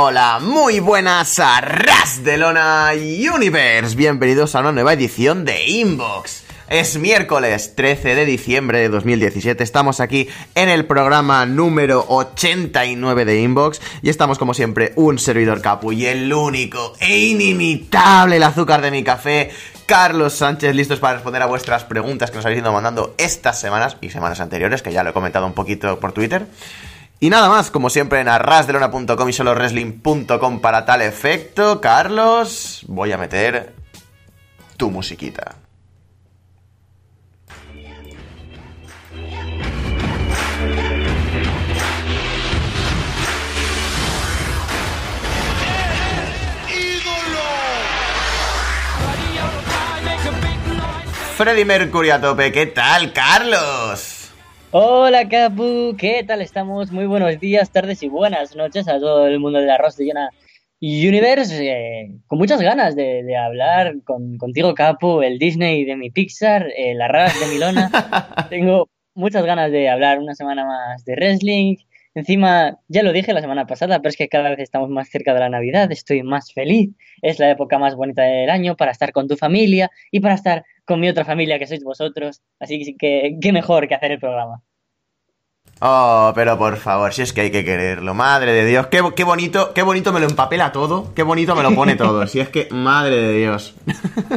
Hola, muy buenas a Ras de Lona Universe. Bienvenidos a una nueva edición de Inbox. Es miércoles 13 de diciembre de 2017. Estamos aquí en el programa número 89 de Inbox. Y estamos, como siempre, un servidor capu y el único e inimitable el azúcar de mi café. Carlos Sánchez, listos para responder a vuestras preguntas que nos habéis ido mandando estas semanas y semanas anteriores, que ya lo he comentado un poquito por Twitter. Y nada más, como siempre en arrasdelona.com y soloresling.com para tal efecto, Carlos, voy a meter tu musiquita. Freddy Mercury a tope, ¿qué tal, Carlos? Hola Capu, ¿qué tal estamos? Muy buenos días, tardes y buenas noches a todo el mundo del arroz de Jonah Universe. Eh, con muchas ganas de, hablar con, contigo Capu, el Disney de mi Pixar, el Arras de Milona. Tengo muchas ganas de hablar una semana más de wrestling. Encima, ya lo dije la semana pasada, pero es que cada vez estamos más cerca de la Navidad, estoy más feliz. Es la época más bonita del año para estar con tu familia y para estar con mi otra familia que sois vosotros. Así que qué mejor que hacer el programa. Oh, pero por favor, si es que hay que quererlo, madre de Dios, qué, qué, bonito, qué bonito me lo empapela todo, qué bonito me lo pone todo, si es que, madre de Dios.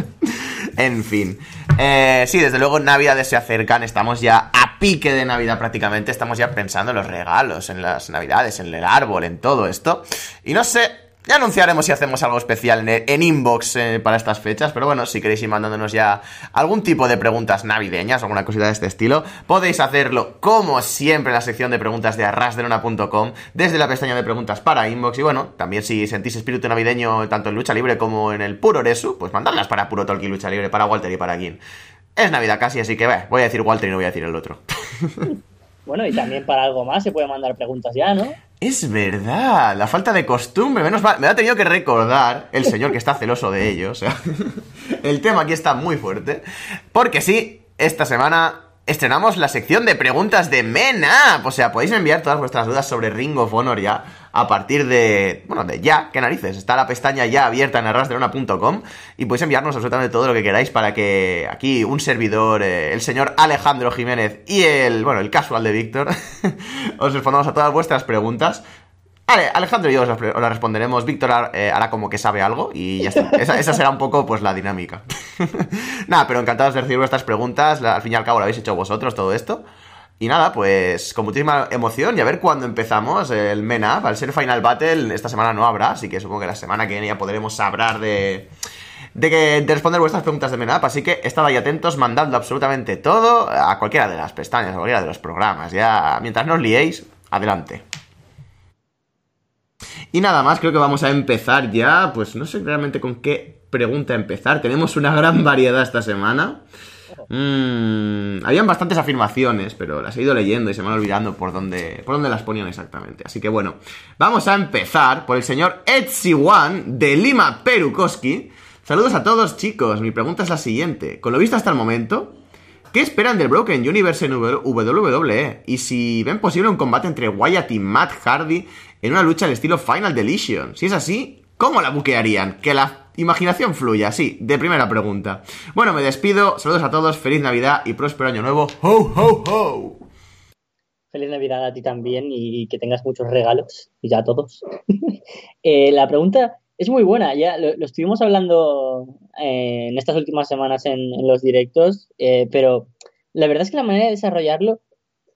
en fin. Eh, sí, desde luego Navidades se acercan, estamos ya a pique de Navidad prácticamente, estamos ya pensando en los regalos, en las Navidades, en el árbol, en todo esto. Y no sé, ya anunciaremos si hacemos algo especial en, inbox eh, para estas fechas, pero bueno, si queréis ir mandándonos ya algún tipo de preguntas navideñas alguna cosita de este estilo, podéis hacerlo como siempre en la sección de preguntas de arrasdelona.com, desde la pestaña de preguntas para inbox. Y bueno, también si sentís espíritu navideño tanto en lucha libre como en el puro Resu, pues mandadlas para puro Talk y lucha libre, para Walter y para Gin. Es Navidad casi, así que voy a decir Walter y no voy a decir el otro. Bueno, y también para algo más se puede mandar preguntas ya, ¿no? Es verdad, la falta de costumbre. Menos mal, me ha tenido que recordar el señor que está celoso de ello. O sea, el tema aquí está muy fuerte. Porque sí, esta semana estrenamos la sección de preguntas de MENA. O sea, podéis enviar todas vuestras dudas sobre Ring of Honor ya a partir de, bueno, de ya, qué narices. Está la pestaña ya abierta en arrasderona.com y podéis enviarnos absolutamente todo lo que queráis para que aquí un servidor, eh, el señor Alejandro Jiménez y el, bueno, el casual de Víctor, os respondamos a todas vuestras preguntas. Vale, Alejandro y yo os la responderemos. Víctor eh, hará como que sabe algo y ya está. Esa, será un poco pues la dinámica. Nada, pero encantados de recibir vuestras preguntas. Al fin y al cabo lo habéis hecho vosotros todo esto. Y nada, pues con muchísima emoción y a ver cuándo empezamos el Men Up. Al ser Final Battle, esta semana no habrá, así que supongo que la semana que viene ya podremos hablar de, de, que, de responder vuestras preguntas de Men Up. Así que estad ahí atentos, mandando absolutamente todo a cualquiera de las pestañas, a cualquiera de los programas. Ya, mientras no os liéis, adelante. Y nada más, creo que vamos a empezar ya. Pues no sé realmente con qué pregunta empezar. Tenemos una gran variedad esta semana. Mm, habían bastantes afirmaciones, pero las he ido leyendo y se me van olvidando por dónde, por dónde las ponían exactamente. Así que bueno, vamos a empezar por el señor One de Lima Perukoski. Saludos a todos chicos, mi pregunta es la siguiente. Con lo visto hasta el momento, ¿qué esperan del Broken Universe en WWE? Y si ven posible un combate entre Wyatt y Matt Hardy en una lucha al estilo Final Deletion. Si es así, ¿cómo la buquearían? Que la imaginación fluya, sí, de primera pregunta. Bueno, me despido, saludos a todos, feliz Navidad y próspero año nuevo. ¡Ho, ho, ho! Feliz Navidad a ti también y que tengas muchos regalos, y ya a todos. Eh, la pregunta es muy buena, ya lo, estuvimos hablando eh, en estas últimas semanas en, los directos, eh, pero la verdad es que la manera de desarrollarlo,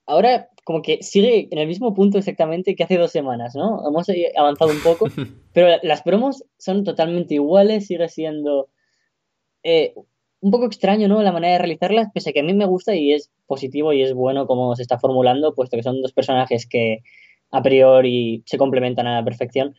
ahora como que sigue en el mismo punto exactamente que hace dos semanas, ¿no? Hemos avanzado un poco, pero las promos son totalmente iguales, sigue siendo eh, un poco extraño, ¿no? La manera de realizarlas, pese a que a mí me gusta y es positivo y es bueno como se está formulando, puesto que son dos personajes que a priori se complementan a la perfección.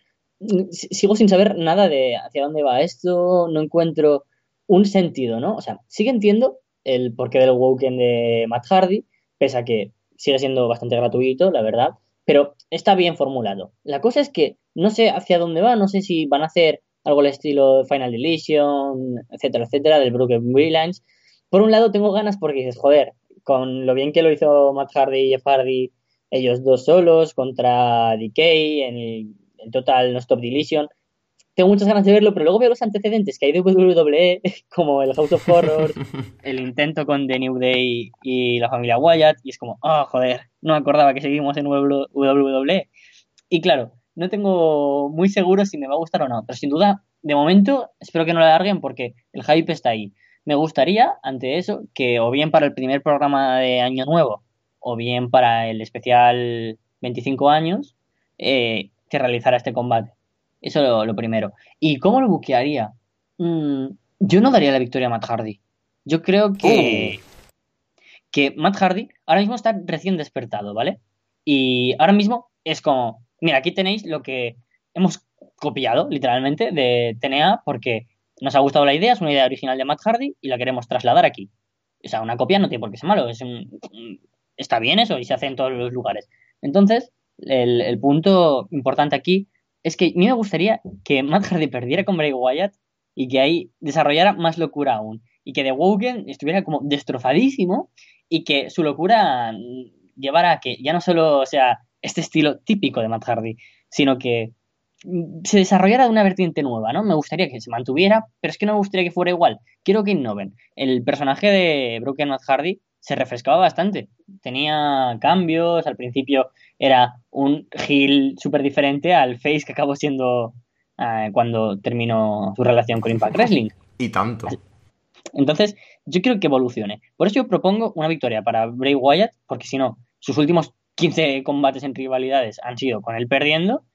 Sigo sin saber nada de hacia dónde va esto, no encuentro un sentido, ¿no? O sea, sí que entiendo el porqué del Woken de Matt Hardy, pese a que sigue siendo bastante gratuito, la verdad, pero está bien formulado. La cosa es que no sé hacia dónde va, no sé si van a hacer algo al estilo Final Deletion, etcétera, etcétera, del Broken Brilliance. Por un lado tengo ganas porque dices, joder, con lo bien que lo hizo Matt Hardy y Jeff Hardy, ellos dos solos contra DK en en total no stop deletion. Tengo muchas ganas de verlo, pero luego veo los antecedentes que hay de WWE, como el House of Horrors, el intento con The New Day y la familia Wyatt, y es como, oh, joder, no acordaba que seguimos en WWE. Y claro, no tengo muy seguro si me va a gustar o no, pero sin duda, de momento, espero que no la alarguen porque el hype está ahí. Me gustaría, ante eso, que o bien para el primer programa de Año Nuevo o bien para el especial 25 años, eh, que realizara este combate. Eso lo, lo primero. ¿Y cómo lo buquearía? Mm, yo no daría la victoria a Matt Hardy. Yo creo que, Oh. que Matt Hardy ahora mismo está recién despertado, ¿vale? Y ahora mismo es como, mira, aquí tenéis lo que hemos copiado, literalmente, de TNA, porque nos ha gustado la idea, es una idea original de Matt Hardy y la queremos trasladar aquí. O sea, una copia no tiene por qué ser malo, es un- está bien eso y se hace en todos los lugares. Entonces, el, punto importante aquí es que a mí me gustaría que Matt Hardy perdiera con Bray Wyatt y que ahí desarrollara más locura aún. Y que The Woken estuviera como destrozadísimo y que su locura llevara a que ya no solo sea este estilo típico de Matt Hardy, sino que mm, se desarrollara de una vertiente nueva, ¿no? Me gustaría que se mantuviera, pero es que no me gustaría que fuera igual. Quiero que innoven. El personaje de Broken Matt Hardy se refrescaba bastante. Tenía cambios, al principio era un heel súper diferente al face que acabó siendo eh, cuando terminó su relación con Impact Wrestling. Y tanto. Entonces, yo quiero que evolucione. Por eso yo propongo una victoria para Bray Wyatt, porque si no, sus últimos 15 combates en rivalidades han sido con él perdiendo,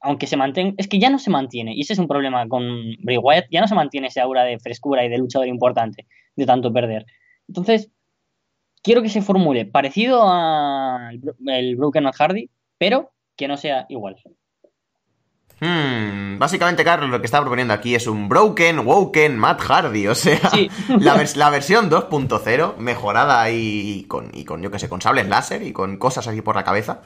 aunque se mantenga. Es que ya no se mantiene, y ese es un problema con Bray Wyatt, ya no se mantiene ese aura de frescura y de luchador importante, de tanto perder. Entonces, quiero que se formule parecido al el Broken Hardy, pero que no sea igual. Hmm, básicamente, Carlos, lo que está proponiendo aquí es un Broken, Woken, Matt Hardy. O sea, Sí. la, vers- la versión 2.0, mejorada y con, y con, yo que sé, con sables láser y con cosas aquí por la cabeza.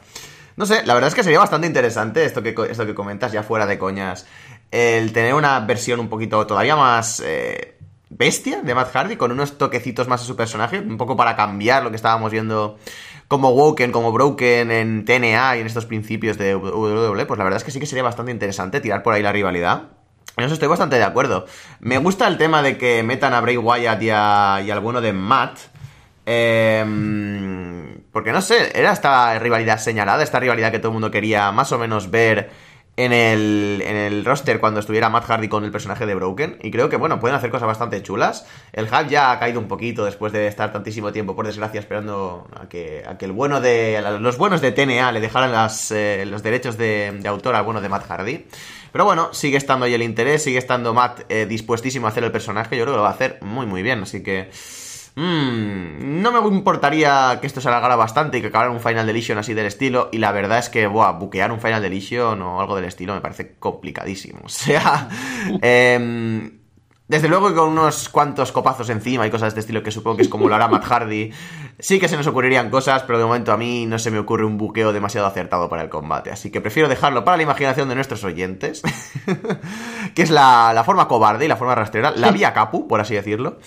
No sé, la verdad es que sería bastante interesante esto que, esto que comentas, ya fuera de coñas. El tener una versión un poquito todavía más eh, bestia de Matt Hardy, con unos toquecitos más a su personaje, un poco para cambiar lo que estábamos viendo como Woken, como Broken en TNA y en estos principios de WWE, pues la verdad es que sí que sería bastante interesante tirar por ahí la rivalidad. En eso estoy bastante de acuerdo. Me gusta el tema de que metan a Bray Wyatt y, a- y al bueno de Matt. Eh, porque no sé, era esta rivalidad señalada, esta rivalidad que todo el mundo quería más o menos ver en el, en el roster cuando estuviera Matt Hardy con el personaje de Broken. Y creo que, bueno, pueden hacer cosas bastante chulas. El hype ya ha caído un poquito después de estar tantísimo tiempo, por desgracia, esperando a que, a que el bueno de. los buenos de TNA le dejaran las, eh, los derechos de, de autor al bueno de Matt Hardy. Pero bueno, sigue estando ahí el interés, sigue estando Matt eh, dispuestísimo a hacer el personaje. Yo creo que lo va a hacer muy, muy bien. Así que. Mm, no me importaría que esto se alargara bastante y que acabara un Final Deletion así del estilo. Y la verdad es que, buah, buquear un Final Deletion o algo del estilo me parece complicadísimo. O sea, em, desde luego que con unos cuantos copazos encima y cosas de este estilo que supongo que es como lo hará Matt Hardy, sí que se nos ocurrirían cosas, pero de momento a mí no se me ocurre un buqueo demasiado acertado para el combate. Así que prefiero dejarlo para la imaginación de nuestros oyentes, que es la, la forma cobarde y la forma rastrera, la vía capu, por así decirlo.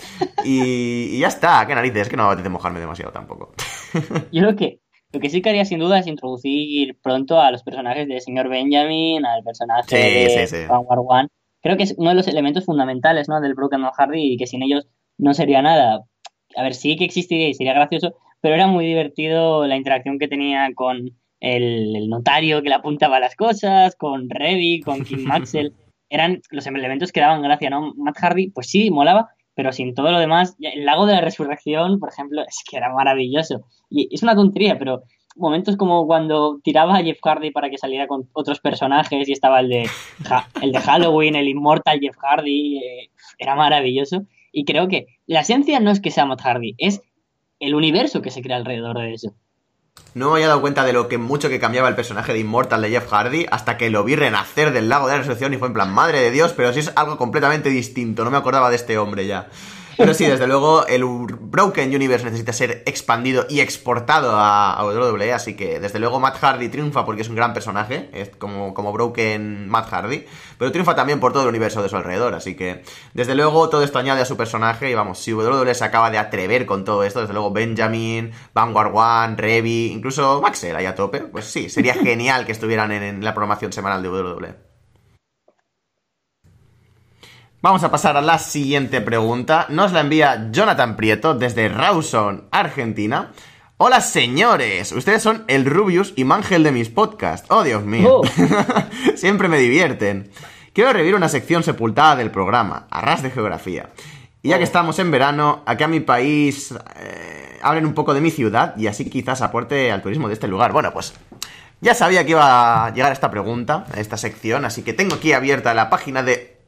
Y, y ya está, qué narices, es que no me apetece mojarme demasiado tampoco. Yo creo que lo que sí que haría sin duda es introducir pronto a los personajes de señor Benjamin, al personaje Sí, de sí, sí. One. Creo que es uno de los elementos fundamentales ¿no? del Broken Matt Hardy y que sin ellos no sería nada. A ver, sí que existiría y sería gracioso, pero era muy divertido la interacción que tenía con el, el notario que le apuntaba las cosas, con Reddy, con Kim Maxwell. Eran los elementos que daban gracia, ¿no? Matt Hardy, pues sí, molaba, pero sin todo lo demás, el lago de la resurrección, por ejemplo, es que era maravilloso. Y es una tontería, pero momentos como cuando tiraba a Jeff Hardy para que saliera con otros personajes y estaba el de, el de Halloween, el inmortal Jeff Hardy, eh, era maravilloso. Y creo que la esencia no es que sea Matt Hardy, es el universo que se crea alrededor de eso. No me había dado cuenta de lo que mucho que cambiaba el personaje de Immortal de Jeff Hardy hasta que lo vi renacer del lago de la resurrección y fue en plan, madre de Dios, pero sí es algo completamente distinto, no me acordaba de este hombre ya. Pero sí, desde luego, el Broken Universe necesita ser expandido y exportado a, a WWE, así que desde luego Matt Hardy triunfa porque es un gran personaje, es como, como Broken Matt Hardy, pero triunfa también por todo el universo de su alrededor, así que desde luego todo esto añade a su personaje y vamos, si WWE se acaba de atrever con todo esto, desde luego Benjamin, Vanguard One, Revi, incluso Maxel ahí a tope, pues sí, sería genial que estuvieran en, en la programación semanal de WWE. Vamos a pasar a la siguiente pregunta. Nos la envía Jonathan Prieto desde Rawson, Argentina. Hola señores, ustedes son el Rubius y Mangel de mis podcasts. Oh Dios mío. Oh. Siempre me divierten. Quiero revivir una sección sepultada del programa, Arras de Geografía. Y ya que estamos en verano, aquí a mi país eh, hablen un poco de mi ciudad y así quizás aporte al turismo de este lugar. Bueno, pues ya sabía que iba a llegar esta pregunta, a esta sección, así que tengo aquí abierta la página de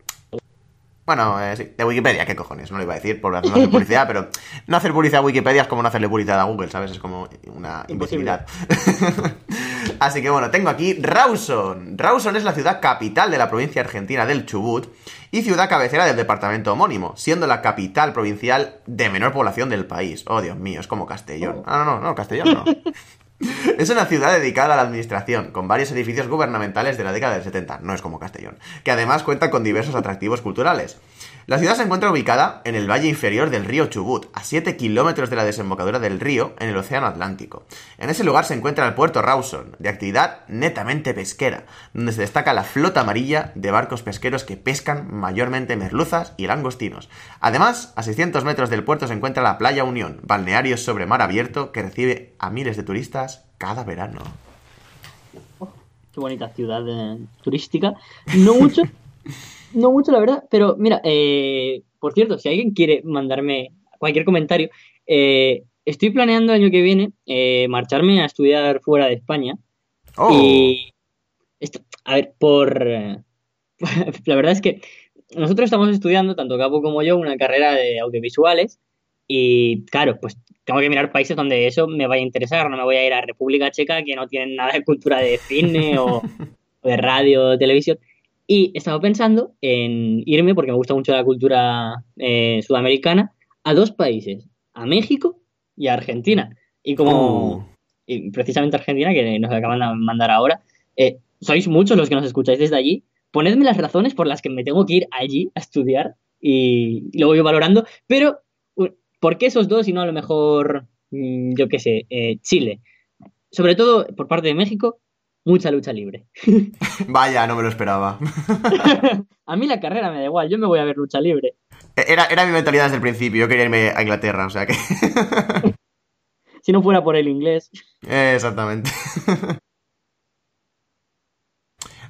bueno, eh, sí, de Wikipedia, ¿qué cojones? No lo iba a decir por no hacer publicidad, pero no hacer publicidad a Wikipedia es como no hacerle publicidad a Google, ¿sabes? Es como una imbecilidad. Así que bueno, tengo aquí Rawson. Rawson es la ciudad capital de la provincia argentina del Chubut y ciudad cabecera del departamento homónimo, siendo la capital provincial de menor población del país. Oh, Dios mío, es como Castellón. Ah, no, no, no, Castellón no. Es una ciudad dedicada a la administración, con varios edificios gubernamentales de la década del 70, no es como Castellón, que además cuenta con diversos atractivos culturales. La ciudad se encuentra ubicada en el valle inferior del río Chubut, a 7 kilómetros de la desembocadura del río en el Océano Atlántico. En ese lugar se encuentra el puerto Rawson, de actividad netamente pesquera, donde se destaca la flota amarilla de barcos pesqueros que pescan mayormente merluzas y langostinos. Además, a 600 metros del puerto se encuentra la Playa Unión, balneario sobre mar abierto que recibe a miles de turistas cada verano. Qué bonita ciudad eh, turística. No mucho, no mucho la verdad, pero mira, eh, por cierto, si alguien quiere mandarme cualquier comentario, eh, estoy planeando el año que viene eh, marcharme a estudiar fuera de España. Oh, Y esto, a ver, por la verdad es que nosotros estamos estudiando, tanto Capo como yo, una carrera de audiovisuales y claro, pues tengo que mirar países donde eso me vaya a interesar, no me voy a ir a República Checa que no tienen nada de cultura de cine o, o de radio o televisión. Y estaba pensando en irme, porque me gusta mucho la cultura eh, sudamericana, a dos países, a México y a Argentina. Y como Uh. y precisamente Argentina, que nos acaban de mandar ahora, eh, sois muchos los que nos escucháis desde allí, ponedme las razones por las que me tengo que ir allí a estudiar y, y lo voy valorando, pero ¿por qué esos dos y no a lo mejor, mm, yo qué sé, eh, Chile? Sobre todo por parte de México, mucha lucha libre. vaya, no me lo esperaba. a mí la carrera me da igual, yo me voy a ver lucha libre. Era, era mi mentalidad desde el principio, yo quería irme a Inglaterra, o sea que... Si no fuera por el inglés. Exactamente.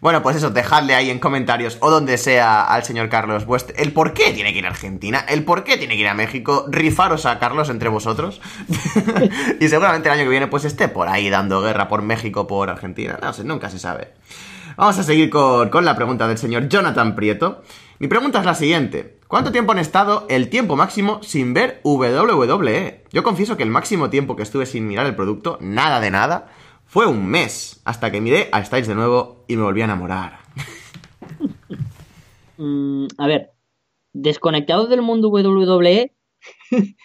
Bueno, pues eso, dejadle ahí en comentarios o donde sea al señor Carlos vuest- el por qué tiene que ir a Argentina, el por qué tiene que ir a México, rifaros a Carlos entre vosotros. y seguramente el año que viene pues esté por ahí dando guerra por México, por Argentina, no sé, nunca se sabe. Vamos a seguir con, con la pregunta del señor Jonathan Prieto. Mi pregunta es la siguiente. ¿Cuánto tiempo han estado el tiempo máximo sin ver WWE? Yo confieso que el máximo tiempo que estuve sin mirar el producto, nada de nada, fue un mes, hasta que miré a Styles de nuevo y me volví a enamorar. Mm, a ver, desconectado del mundo WWE,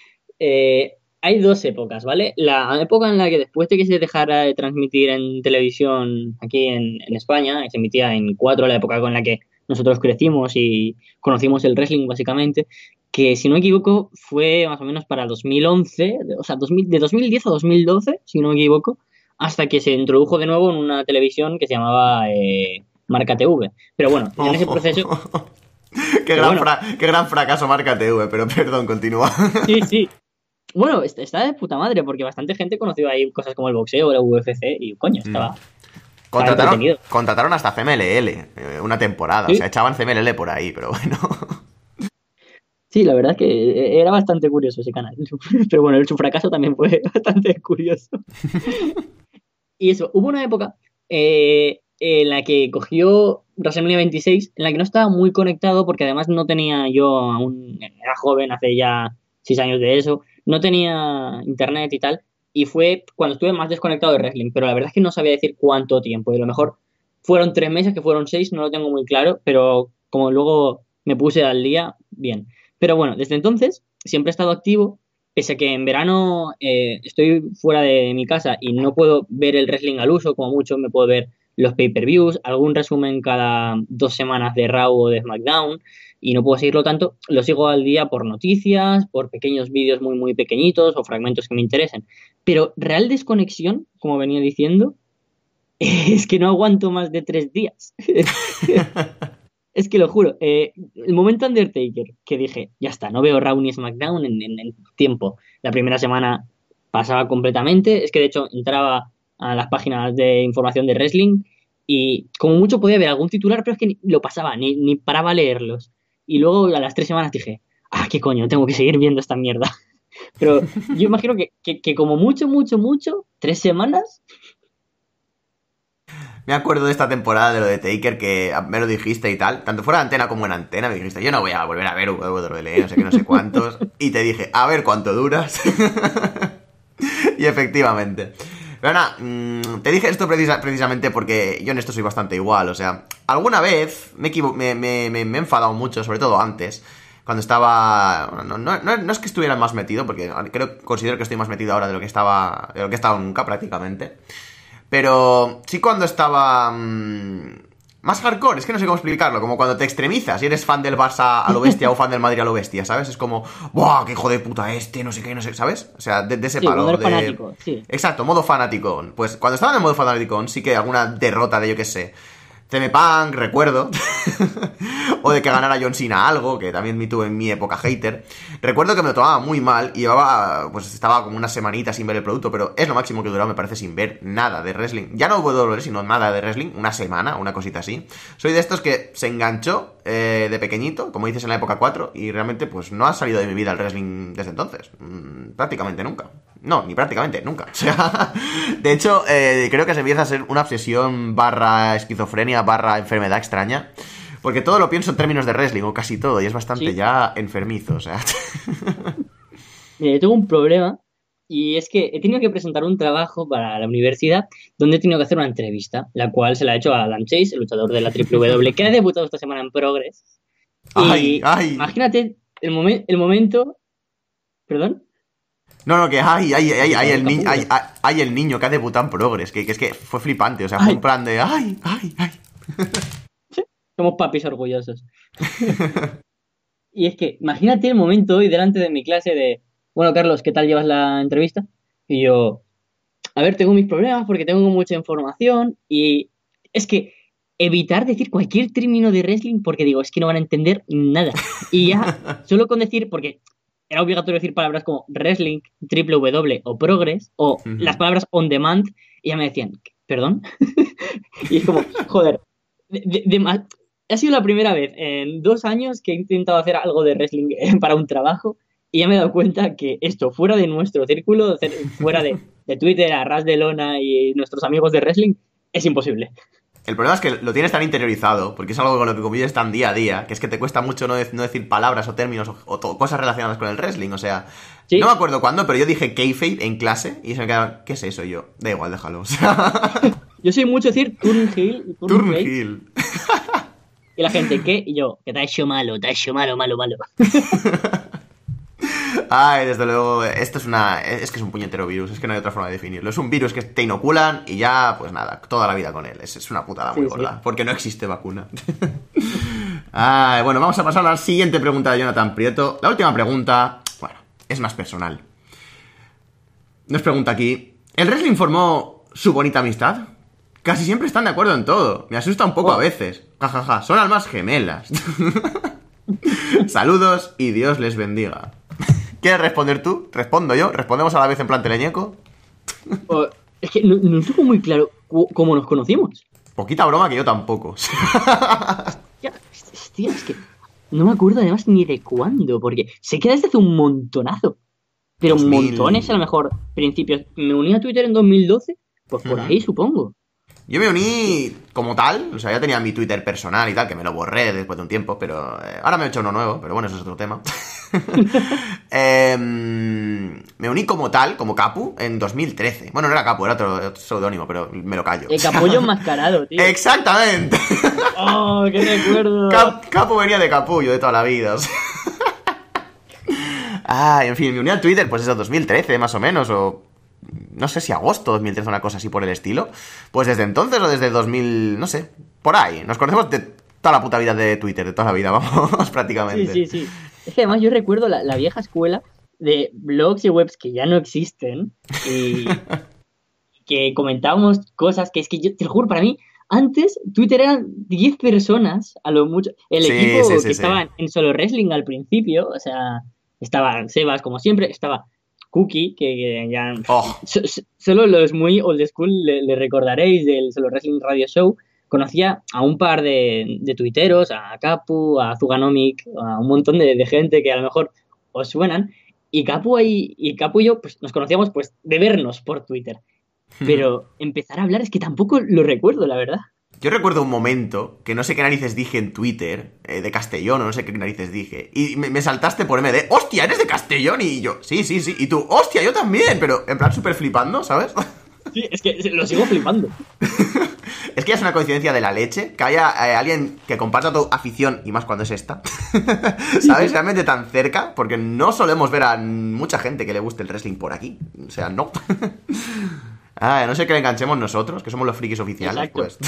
eh, hay dos épocas, ¿vale? La época en la que después de que se dejara de transmitir en televisión aquí en, España, que se emitía en cuatro, la época con la que nosotros crecimos y conocimos el wrestling básicamente, que si no me equivoco fue más o menos para 2011, o sea, 2000 de 2010 a 2012, si no me equivoco, hasta que se introdujo de nuevo en una televisión que se llamaba eh, Marca TV. Pero bueno, en ese proceso... qué, gran bueno. fra- qué gran fracaso marca TV, pero perdón, continúa. Sí, sí. Bueno, está, de puta madre, porque bastante gente conoció ahí cosas como el boxeo, la UFC, y coño, estaba. Contrataron, contrataron hasta CMLL, eh, una temporada, Sí. o sea, echaban CMLL por ahí, pero bueno. Sí, la verdad es que era bastante curioso ese canal. Pero bueno, su fracaso también fue bastante curioso. Y eso, hubo una época eh, en la que cogió WrestleMania 26, en la que no estaba muy conectado, porque además no tenía yo aún, era joven, hace ya seis años de eso, no tenía internet y tal, y fue cuando estuve más desconectado de wrestling, pero la verdad es que no sabía decir cuánto tiempo, y a lo mejor fueron tres meses, que fueron seis, no lo tengo muy claro, pero como luego me puse al día, bien. Pero bueno, desde entonces siempre he estado activo, pese a que en verano eh, estoy fuera de mi casa y no puedo ver el wrestling al uso, como mucho me puedo ver los pay-per-views, algún resumen cada dos semanas de Raw o de SmackDown y no puedo seguirlo tanto, lo sigo al día por noticias, por pequeños vídeos muy muy pequeñitos o fragmentos que me interesen. Pero real desconexión, como venía diciendo, es que no aguanto más de tres días. es que lo juro, eh, el momento Undertaker que dije, ya está, no veo Raw ni SmackDown en, en tiempo. La primera semana pasaba completamente, es que de hecho entraba a las páginas de información de wrestling y como mucho podía ver algún titular, pero es que ni lo pasaba, ni, ni paraba a leerlos. Y luego a las tres semanas dije, ah, qué coño, tengo que seguir viendo esta mierda. Pero yo imagino que, que, como mucho, mucho, mucho, tres semanas. Me acuerdo de esta temporada de lo de Taker que me lo dijiste y tal, tanto fuera de antena como en antena, me dijiste, yo no voy a volver a ver WWE, no sé qué, no sé cuántos, y te dije, a ver cuánto duras. y efectivamente. Pero nada, mm, te dije esto precisamente porque yo en esto soy bastante igual. O sea, alguna vez me, me, me, he enfadado mucho, sobre todo antes, cuando estaba. No, no, no, es que estuviera más metido, porque creo, considero que estoy más metido ahora de lo que estaba. de lo que estaba nunca prácticamente. Pero sí cuando estaba. Mm, más hardcore, es que no sé cómo explicarlo, como cuando te extremizas y eres fan del Barça a lo bestia o fan del Madrid a lo bestia, ¿sabes? Es como, ¡buah, qué hijo de puta este! No sé qué, no sé, ¿sabes? O sea, de, ese palo. Modo fanático, sí. Exacto, modo fanático. Pues cuando estaba en modo fanático, sí que alguna derrota de yo qué sé CM Punk, recuerdo. o de que ganara John Cena algo, que también me tuve en mi época hater. Recuerdo que me lo tomaba muy mal y llevaba, pues estaba como una semanita sin ver el producto, pero es lo máximo que he durado, me parece, sin ver nada de wrestling. Ya no puedo dolor, sino nada de wrestling, una semana, una cosita así. Soy de estos que se enganchó eh, de pequeñito, como dices en la época 4, y realmente pues no ha salido de mi vida el wrestling desde entonces. Mm, prácticamente nunca. No, ni prácticamente, nunca. O sea, de hecho, eh, creo que se empieza a ser una obsesión barra esquizofrenia barra enfermedad extraña. Porque todo lo pienso en términos de wrestling, o casi todo, y es bastante ya enfermizo, o sea. Mira, tengo un problema, y es que he tenido que presentar un trabajo para la universidad donde he tenido que hacer una entrevista, la cual se la he hecho a Adam Chase, el luchador de la WWE, que ha debutado esta semana en Progress. ay, ay. Imagínate el, el momento. ¿Perdón? No, no, que hay, hay, hay, hay, el, hay, el niño que ha debutado en Progress, que, es que fue flipante, o sea, fue un plan de ay, ay, ay. Somos papis orgullosos. y es que, imagínate el momento hoy delante de mi clase de, bueno, Carlos, ¿qué tal llevas la entrevista? Y yo, a ver, tengo mis problemas porque tengo mucha información y es que evitar decir cualquier término de wrestling porque digo, es que no van a entender nada. Y ya, solo con decir, porque era obligatorio decir palabras como wrestling, triple W o progress, o las palabras on demand, y ya me decían, ¿perdón? y es como, joder, ha sido la primera vez en dos años que he intentado hacer algo de wrestling para un trabajo, y ya me he dado cuenta que esto, fuera de nuestro círculo, fuera de, de Twitter, a Ras de Lona y nuestros amigos de wrestling, es imposible. El problema es que lo tienes tan interiorizado, porque es algo con lo que convives tan día a día, que es que te cuesta mucho no, decir palabras o términos o, cosas relacionadas con el wrestling. O sea, no me acuerdo cuándo, pero yo dije kayfabe en clase y se me quedaron, ¿qué es eso yo? Da igual, déjalo. yo soy mucho decir Turnhill. Turnhill. Y la gente, ¿qué? Y yo, que te ha hecho malo, te ha hecho malo, malo, malo. Ay, desde luego, esto es una. Es que es un puñetero virus, es que no hay otra forma de definirlo. Es un virus que te inoculan y ya, pues nada, toda la vida con él. Es, una putada muy gorda, porque no existe vacuna. Ay, bueno, vamos a pasar a la siguiente pregunta de Jonathan Prieto. La última pregunta, bueno, es más personal. Nos pregunta aquí: ¿El wrestling formó su bonita amistad? Casi siempre están de acuerdo en todo. Me asusta un poco a oh. veces. Jajaja, ja, ja. son almas gemelas. Saludos y Dios les bendiga. ¿Quieres responder tú? ¿Respondo yo? ¿Respondemos a la vez en plan teleñeco? Oh, es que no, no estuvo muy claro cómo nos conocimos. Poquita broma que yo tampoco. hostia, es que no me acuerdo además ni de cuándo, porque se queda desde hace un montonazo. Pero montones a lo mejor principios. Me uní a Twitter en 2012, pues por ahí supongo. Yo me uní como tal, o sea, ya tenía mi Twitter personal y tal, que me lo borré después de un tiempo, pero eh, ahora me he hecho uno nuevo, pero bueno, eso es otro tema. Em, me uní como tal, como Capu, en 2013. Bueno, no era Capu, era otro, seudónimo, pero me lo callo. El capullo enmascarado, tío. Exactamente. Oh, qué recuerdo. Capu venía de capullo de toda la vida. Ah, en fin, me uní a Twitter, pues eso, 2013 más o menos, o no sé si agosto 2013, una cosa así por el estilo. Pues desde entonces o desde 2000, no sé, por ahí. Nos conocemos de toda la puta vida de Twitter, de toda la vida, vamos, prácticamente. Sí, sí, sí. Es que además yo recuerdo la, la vieja escuela de blogs y webs que ya no existen y que comentábamos cosas que es que yo te lo juro, para mí, antes Twitter eran 10 personas, a lo mucho. El Sí, equipo sí, sí, que estaba en solo wrestling al principio, o sea, estaba Sebas como siempre, estaba Cookie, que, que ya Oh, So- so- solo los muy old school le, le recordaréis del Solo Wrestling Radio Show. Conocía a un par de, de tuiteros, a Capu, a Zuganomic, a un montón de, de gente que a lo mejor os suenan. Y Capu, ahí, y Capu y yo pues, nos conocíamos pues de vernos por Twitter. Pero empezar a hablar es que tampoco lo recuerdo, la verdad. Yo recuerdo un momento que no sé qué narices dije en Twitter, eh, de Castellón o no sé qué narices dije, y me, me saltaste por MD, ¡hostia, eres de Castellón! Y yo, sí, sí, sí, y tú, ¡hostia, yo también! Pero en plan súper flipando, ¿sabes? Sí, es que lo sigo flipando. Es que ya es una coincidencia de la leche que haya eh, alguien que comparta tu afición, y más cuando es esta, ¿sabes? Realmente tan cerca, porque no solemos ver a mucha gente que le guste el wrestling por aquí. O sea, no. Ah, a no sé que le enganchemos nosotros, que somos los frikis oficiales, Exacto. pues.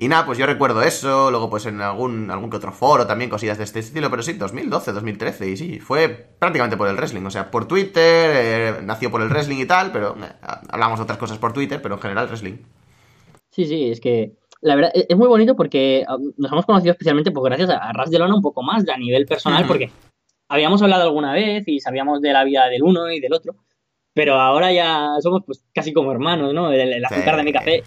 Y nada, pues yo recuerdo eso, luego pues en algún, algún que otro foro también, cosillas de este estilo, pero sí, 2012, 2013, y sí, fue prácticamente por el wrestling, o sea, por Twitter, eh, nació por el wrestling y tal, pero eh, hablamos de otras cosas por Twitter, pero en general wrestling. Sí, sí, es que la verdad e- es muy bonito porque um, nos hemos conocido especialmente pues gracias a, Ras de Lona un poco más a nivel personal porque habíamos hablado alguna vez y sabíamos de la vida del uno y del otro, pero ahora ya somos pues casi como hermanos, ¿no? El, el azúcar de mi café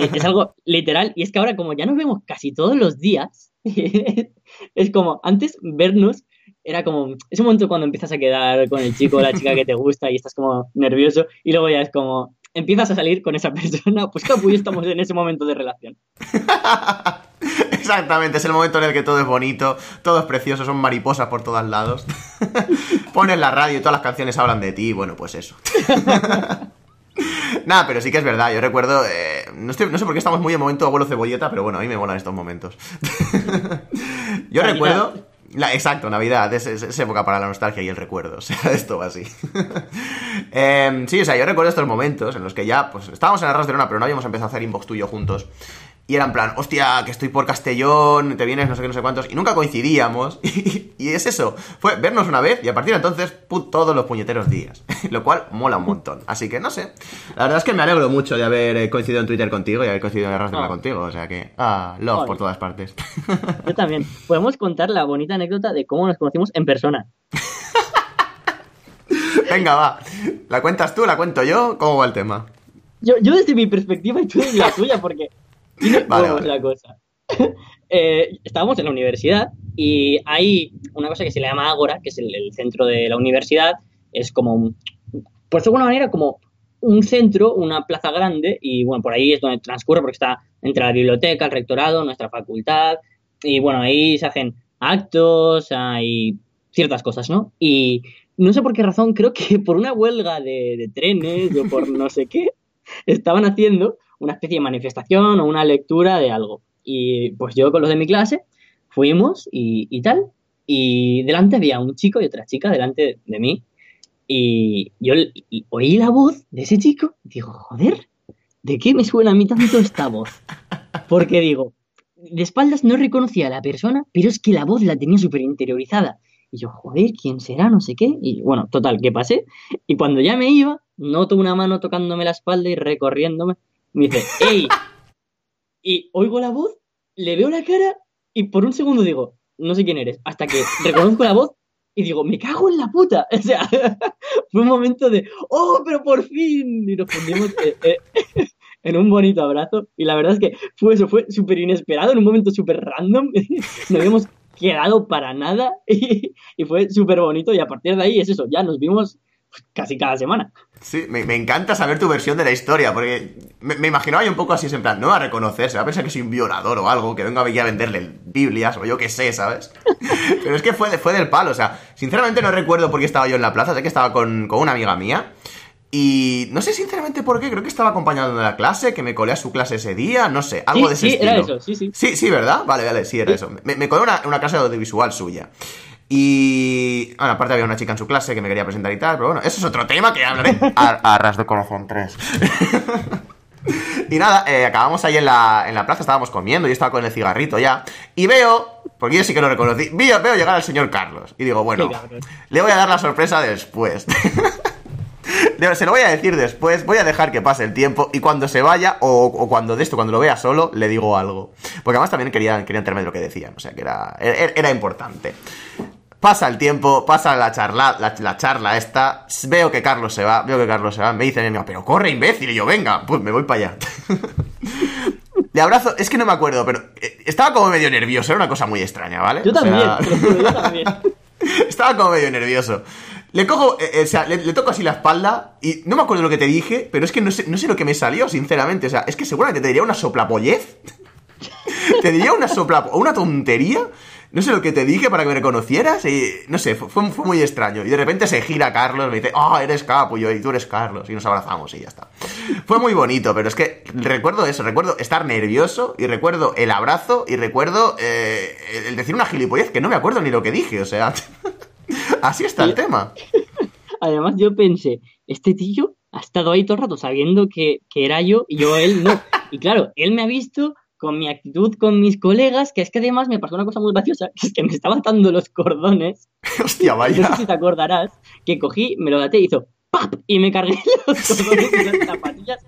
es, es algo literal y es que ahora como ya nos vemos casi todos los días, es como antes vernos era como ese momento cuando empiezas a quedar con el chico o la chica que te gusta y estás como nervioso y luego ya es como empiezas a salir con esa persona, pues Capu y yo estamos en ese momento de relación. Exactamente, es el momento en el que todo es bonito, todo es precioso, son mariposas por todos lados. Pones la radio y todas las canciones hablan de ti, bueno, pues eso. Nada, pero sí que es verdad, yo recuerdo, eh, no, estoy- no sé por qué estamos muy en momento abuelo cebolleta, pero bueno, a mí me molan estos momentos. yo Navidad. recuerdo, la, exacto, Navidad, es, es- es época para la nostalgia y el recuerdo, o sea, esto va así. Em, sí, o sea, yo recuerdo estos momentos en los que ya, pues, estábamos en Arras de Lona, pero no habíamos empezado a hacer inbox tú y yo juntos. Y era en plan, hostia, que estoy por Castellón, te vienes no sé qué, no sé cuántos, y nunca coincidíamos. Y, y es eso, fue vernos una vez y a partir de entonces, pu- todos los puñeteros días. Lo cual mola un montón. Así que no sé. La verdad es que me alegro mucho de haber eh, coincidido en Twitter contigo y haber coincidido en de Lona Ah. contigo. O sea que, ah, love por todas partes. Yo también. Podemos contar la bonita anécdota de cómo nos conocimos en persona. Venga, va. ¿La cuentas tú, la cuento yo? ¿Cómo va el tema? Yo, yo desde mi perspectiva y tú desde la tuya, porque Vale, vale. la cosa. Eh, estábamos en la universidad y hay una cosa que se le llama Ágora, que es el, el centro de la universidad. Es como, un- por de alguna manera, como un centro, una plaza grande, y bueno, por ahí es donde transcurre, porque está entre la biblioteca, el rectorado, nuestra facultad, y bueno, ahí se hacen actos, hay ciertas cosas, ¿no? Y no sé por qué razón, creo que por una huelga de, de trenes o por no sé qué, estaban haciendo una especie de manifestación o una lectura de algo. Y pues yo con los de mi clase fuimos y, y tal, y delante había un chico y otra chica delante de mí, y yo oí la voz de ese chico y digo, joder, ¿de qué me suena a mí tanto esta voz? Porque digo, de espaldas no reconocía a la persona, pero es que la voz la tenía súper interiorizada. Y yo, joder, ¿quién será? No sé qué. Y bueno, total, que pasé. Y cuando ya me iba, noto una mano tocándome la espalda y recorriéndome. Me dice, ¡Ey! Y oigo la voz, le veo la cara y por un segundo digo, no sé quién eres. Hasta que reconozco la voz y digo, me cago en la puta. O sea, fue un momento de, ¡oh, pero por fin! Y nos fundimos eh, eh, en un bonito abrazo. Y la verdad es que fue eso, fue súper inesperado, en un momento súper random. No habíamos quedado para nada y, y fue súper bonito. Y a partir de ahí es eso, ya nos vimos casi cada semana. Sí, me, me encanta saber tu versión de la historia, porque me, me imaginaba yo un poco así, en plan, no va a reconocer, se va a pensar que soy un violador o algo, que venga aquí a venderle Biblias o yo qué sé, ¿sabes? Pero es que fue, fue del palo, o sea, sinceramente no recuerdo por qué estaba yo en la plaza, sé que estaba con, con una amiga mía, y no sé sinceramente por qué, creo que estaba acompañando de la clase, que me colé a su clase ese día, no sé, algo Sí, de ese sí, estilo. era eso, sí, sí. Sí, sí, ¿verdad? Vale, vale, sí, era Sí. eso. Me, me colé una, una clase de audiovisual suya. Y. Bueno, aparte había una chica en su clase que me quería presentar y tal, pero bueno, eso es otro tema que hablaré a, a ras de corazón 3. y nada, eh, acabamos ahí en la, en la plaza, estábamos comiendo, yo estaba con el cigarrito ya, y veo, porque yo sí que lo reconocí, veo, veo llegar al señor Carlos. Y digo, bueno, le voy a dar la sorpresa después. Se lo voy a decir después, voy a dejar que pase el tiempo y cuando se vaya o, o cuando de esto, cuando lo vea solo, le digo algo. Porque además también quería, quería enterarme de lo que decían, o sea que era, era, era importante. Pasa el tiempo, pasa la charla, la, la charla esta, veo que Carlos se va, veo que Carlos se va, me dice mi pero corre imbécil, y yo, venga, pues me voy para allá. Le abrazo, es que no me acuerdo, pero eh, estaba como medio nervioso, era una cosa muy extraña, ¿vale? Yo O sea, también, juro, yo también. estaba como medio nervioso. Le cojo, eh, eh, o sea, le, le toco así la espalda y no me acuerdo lo que te dije, pero es que no sé, no sé lo que me salió, sinceramente. O sea, es que seguramente te diría una soplapollez. te diría una sopla o una tontería. No sé lo que te dije para que me reconocieras y no sé, fue, fue muy extraño. Y de repente se gira Carlos, me dice, ah, eres Capo, y yo, y tú eres Carlos, y nos abrazamos y ya está. Fue muy bonito, pero es que recuerdo eso, recuerdo estar nervioso y recuerdo el abrazo y recuerdo eh, el decir una gilipollez que no me acuerdo ni lo que dije, o sea, así está el tema. Además, yo pensé, este tío ha estado ahí todo el rato sabiendo que, que era yo y yo él no. Y claro, él me ha visto con mi actitud con mis colegas, que es que además me pasó una cosa muy graciosa, que es que me estaba atando los cordones, Hostia, no sé vaya. si te acordarás, que cogí, me lo até y hizo ¡pap! Y me cargué los cordones y las zapatillas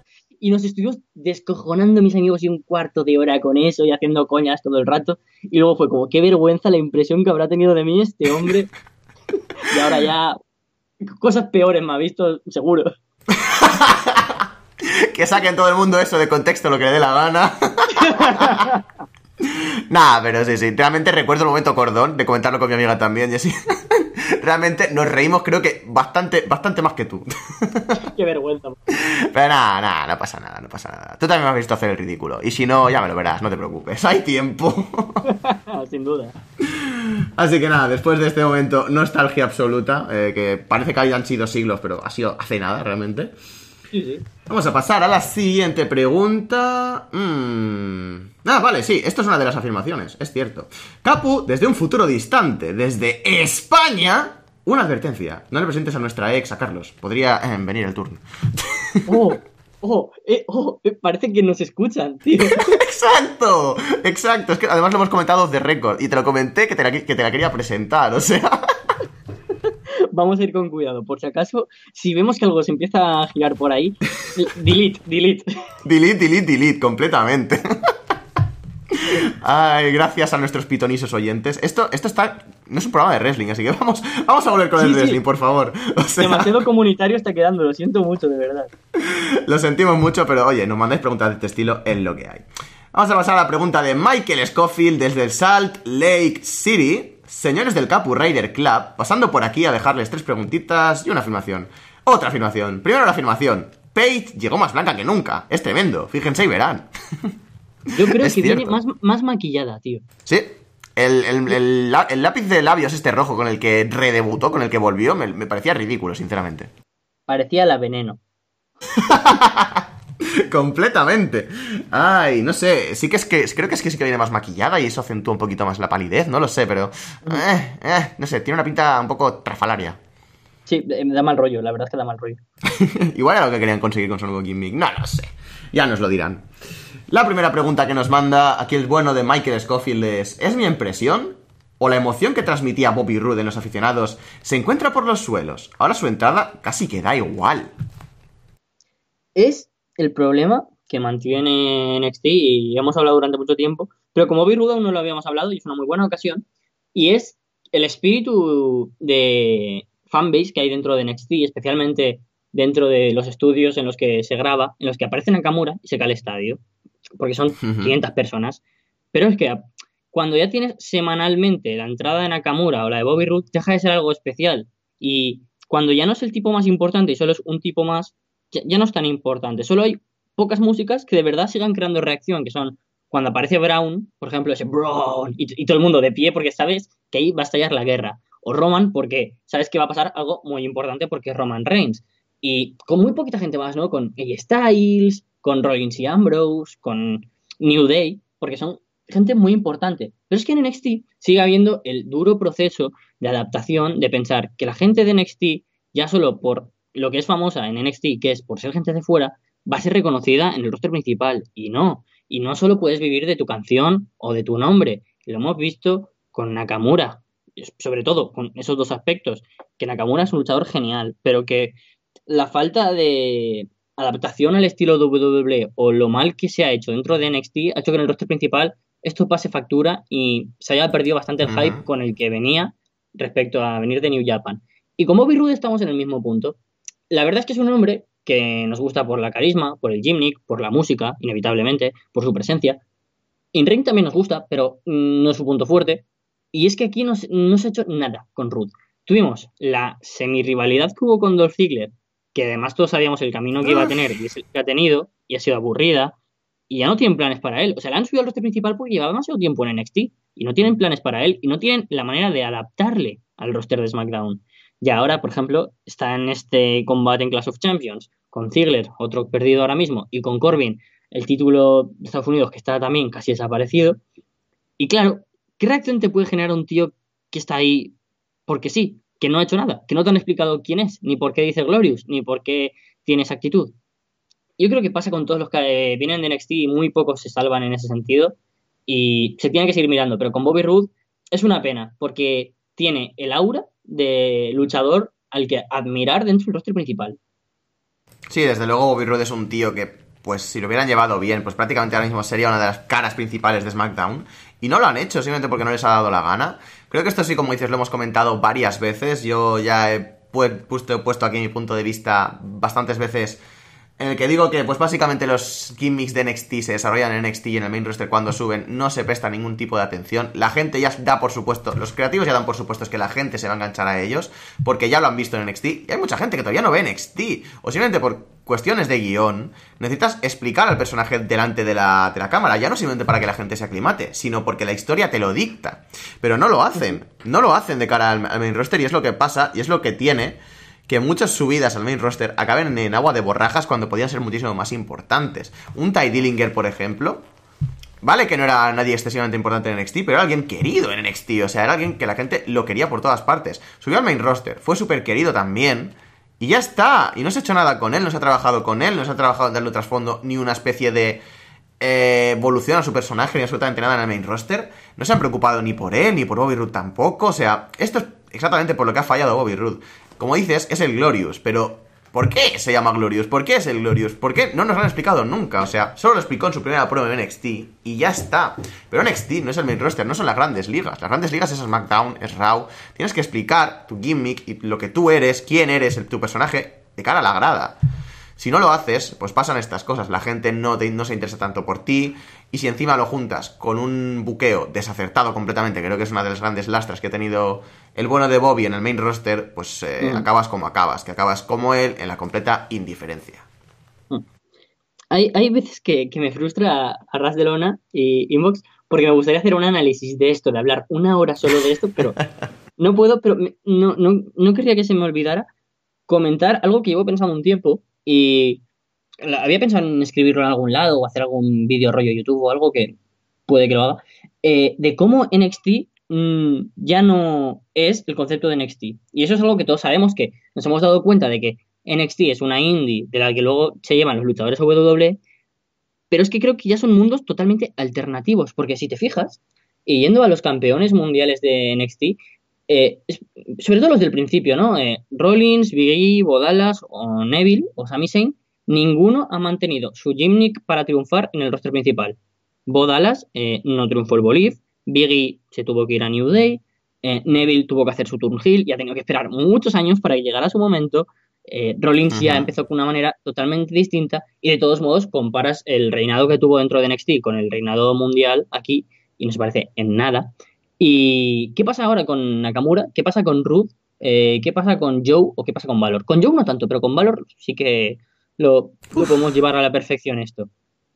y nos estuvimos descojonando mis amigos y un cuarto de hora con eso y haciendo coñas todo el rato. Y luego fue como, qué vergüenza la impresión que habrá tenido de mí este hombre. Y ahora ya cosas peores me ha visto, seguro. Que saquen todo el mundo eso de contexto lo que le dé la gana. Nah, pero sí, sí. Realmente recuerdo el momento cordón de comentarlo con mi amiga también y así. Realmente nos reímos, creo que bastante, bastante más que tú. qué vergüenza. Pero nada, nada, no pasa nada, no pasa nada. Tú también me has visto hacer el ridículo. Y si no, ya me lo verás, no te preocupes. Hay tiempo. Sin duda. Así que nada, después de este momento, nostalgia absoluta, eh, que parece que hayan sido siglos, pero ha sido hace nada realmente. Sí, sí. Vamos a pasar a la siguiente pregunta. Mm. Ah, vale, sí, esto es una de las afirmaciones, es cierto. Capu, desde un futuro distante, desde España, una advertencia. No le presentes a nuestra ex, a Carlos. Podría eh, venir el turno. Oh, oh, eh, oh, eh, parece que nos escuchan, tío. ¡Exacto! Exacto. Es que además lo hemos comentado de récord. Y te lo comenté que te la, que te la quería presentar, o sea. Vamos a ir con cuidado. Por si acaso, si vemos que algo se empieza a girar por ahí, delete, delete. Delete, delete, delete, completamente. Ay, gracias a nuestros pitonisos oyentes. Esto, esto está. No es un programa de wrestling, así que vamos, vamos a volver con el Sí, wrestling, por favor. O sea, Demasiado comunitario está quedando, lo siento mucho, de verdad. lo sentimos mucho, pero oye, nos mandáis preguntas de este estilo en lo que hay. Vamos a pasar a la pregunta de Michael Scofield desde Salt Lake City. Señores del Capu Rider Club, pasando por aquí a dejarles tres preguntitas y una afirmación. Otra afirmación. Primero la afirmación. Paige llegó más blanca que nunca. Es tremendo. Fíjense y verán. Yo creo Es que viene cierto. más, más maquillada, tío. Sí. El, el- el lápiz de labios este rojo con el que redebutó, con el que volvió, me, me parecía ridículo, sinceramente. Parecía la veneno. Completamente. Ay, no sé. Sí que es que creo que es que sí que viene más maquillada y eso acentúa un poquito más la palidez, no lo sé, pero. eh, eh, no sé, tiene una pinta un poco trafalaria. Sí, me da mal rollo, la verdad es que da mal rollo. Igual era lo que querían conseguir con nuevo gimmick. No lo sé. Ya nos lo dirán. La primera pregunta que nos manda aquí el bueno de Michael Scofield es: ¿Es mi impresión? ¿O la emoción que transmitía Bobby Roode en los aficionados se encuentra por los suelos? Ahora su entrada casi que da igual. Es el problema que mantiene NXT y hemos hablado durante mucho tiempo, pero como Bobby Roode aún no lo habíamos hablado y es una muy buena ocasión, y es el espíritu de fanbase que hay dentro de NXT, especialmente dentro de los estudios en los que se graba, en los que aparece Nakamura y se cae el estadio, porque son Ujú. 500 personas. Pero es que cuando ya tienes semanalmente la entrada de Nakamura o la de Bobby Roode, deja de ser algo especial. Y cuando ya no es el tipo más importante y solo es un tipo más, ya, no es tan importante. Solo hay pocas músicas que de verdad sigan creando reacción, que son cuando aparece Brown, por ejemplo, ese Brown, y, todo el mundo de pie porque sabes que ahí va a estallar la guerra. O Roman porque sabes que va a pasar algo muy importante porque es Roman Reigns. Y con muy poquita gente más, ¿no? Con AJ Styles, con Rollins y Ambrose, con New Day, porque son gente muy importante. Pero es que en NXT sigue habiendo el duro proceso de adaptación, de pensar que la gente de NXT, ya solo por lo que es famosa en NXT, que es por ser gente de fuera, va a ser reconocida en el roster principal. Y no. Y no solo puedes vivir de tu canción o de tu nombre. Lo hemos visto con Nakamura, sobre todo con esos dos aspectos, que Nakamura es un luchador genial, pero que la falta de adaptación al estilo WWE o lo mal que se ha hecho dentro de NXT ha hecho que en el roster principal esto pase factura y se haya perdido bastante el hype con el que venía respecto a venir de New Japan. Y con Bobby Roode estamos en el mismo punto. La verdad es que es un hombre que nos gusta por la carisma, por el gimmick, por la música, inevitablemente, por su presencia. In Ring también nos gusta, pero no es su punto fuerte. Y es que aquí no, no se ha hecho nada con Ruth. Tuvimos la semi-rivalidad que hubo con Dolph Ziggler, que además todos sabíamos el camino que iba a tener y es el que ha tenido, y ha sido aburrida, y ya no tienen planes para él. O sea, le han subido al roster principal porque llevaba demasiado tiempo en NXT, y no tienen planes para él, y no tienen la manera de adaptarle al roster de SmackDown. Y ahora, por ejemplo, está en este combate en Clash of Champions, con Ziggler, otro perdido ahora mismo, y con Corbin, el título de Estados Unidos que está también casi desaparecido. Y claro, ¿qué reacción te puede generar un tío que está ahí porque sí? que no ha hecho nada, que no te han explicado quién es, ni por qué dice Glorious, ni por qué tiene esa actitud. Yo creo que pasa con todos los que vienen de NXT y muy pocos se salvan en ese sentido y se tiene que seguir mirando, pero con Bobby Roode es una pena porque tiene el aura de luchador al que admirar dentro del roster principal. Sí, desde luego Bobby es un tío que, pues si lo hubieran llevado bien, pues prácticamente ahora mismo sería una de las caras principales de SmackDown. Y no lo han hecho, simplemente porque no les ha dado la gana. Creo que esto sí, como dices, lo hemos comentado varias veces. Yo ya he puesto, he puesto aquí mi punto de vista bastantes veces en el que digo que, pues básicamente los gimmicks de NXT se desarrollan en NXT y en el main roster cuando suben no se presta ningún tipo de atención. La gente ya da por supuesto, los creativos ya dan por supuesto que la gente se va a enganchar a ellos, porque ya lo han visto en NXT. Y hay mucha gente que todavía no ve NXT, o simplemente por cuestiones de guion, necesitas explicar al personaje delante de la, de la cámara, ya no simplemente para que la gente se aclimate, sino porque la historia te lo dicta. Pero no lo hacen, no lo hacen de cara al main roster y es lo que pasa y es lo que tiene que muchas subidas al main roster acaben en agua de borrajas cuando podían ser muchísimo más importantes. Un Ty Dillinger, por ejemplo, Vale que no era nadie excesivamente importante en NXT, pero era alguien querido en NXT. O sea, era alguien que la gente lo quería por todas partes. Subió al main roster, fue súper querido también. Y ya está. Y no se ha hecho nada con él, no se ha trabajado con él, no se ha trabajado en darle trasfondo ni una especie de eh, evolución a su personaje, ni absolutamente nada en el main roster. No se han preocupado ni por él, ni por Bobby Roode tampoco. O sea, esto es exactamente por lo que ha fallado Bobby Roode como dices, es el Glorious, pero ¿por qué se llama Glorious? ¿Por qué es el Glorious? ¿Por qué? No nos lo han explicado nunca, o sea, solo lo explicó en su primera prueba en NXT y ya está. Pero NXT no es el main roster, no son las grandes ligas. Las grandes ligas es SmackDown, es Raw. Tienes que explicar tu gimmick y lo que tú eres, quién eres, tu personaje de cara a la grada. Si no lo haces, pues pasan estas cosas. La gente no, no se interesa tanto por ti. Y si encima lo juntas con un buqueo desacertado completamente, creo que es una de las grandes lastras que ha tenido el bueno de Bobby en el main roster, pues eh, mm. acabas como acabas, que acabas como él en la completa indiferencia. Mm. Hay, hay veces que, me frustra a Ras de Lona y Inbox porque me gustaría hacer un análisis de esto, de hablar una hora solo de esto, pero no puedo, pero no, no, no querría que se me olvidara comentar algo que llevo pensando un tiempo y había pensado en escribirlo en algún lado o hacer algún vídeo rollo YouTube o algo que puede que lo haga, eh, de cómo NXT mm, ya no es el concepto de NXT. Y eso es algo que todos sabemos que nos hemos dado cuenta de que NXT es una indie de la que luego se llevan los luchadores WWE, pero es que creo que ya son mundos totalmente alternativos, porque si te fijas, y yendo a los campeones mundiales de NXT, eh, sobre todo los del principio, ¿no? Eh, Rollins, Big E, Bodalas o Neville o Sami Zayn, ninguno ha mantenido su gimmick para triunfar en el roster principal. Bodalas eh, no triunfó el Bolívar, Biggie se tuvo que ir a New Day, Neville tuvo que hacer su turn heel y ha tenido que esperar muchos años para que llegara su momento. Rollins ya empezó con una manera totalmente distinta y de todos modos comparas el reinado que tuvo dentro de NXT con el reinado mundial aquí y no se parece en nada. ¿Y qué pasa ahora con Nakamura? ¿Qué pasa con Ruth? ¿Qué pasa con Joe o qué pasa con Valor? Con Joe no tanto, pero con Valor sí que lo, lo podemos llevar a la perfección esto.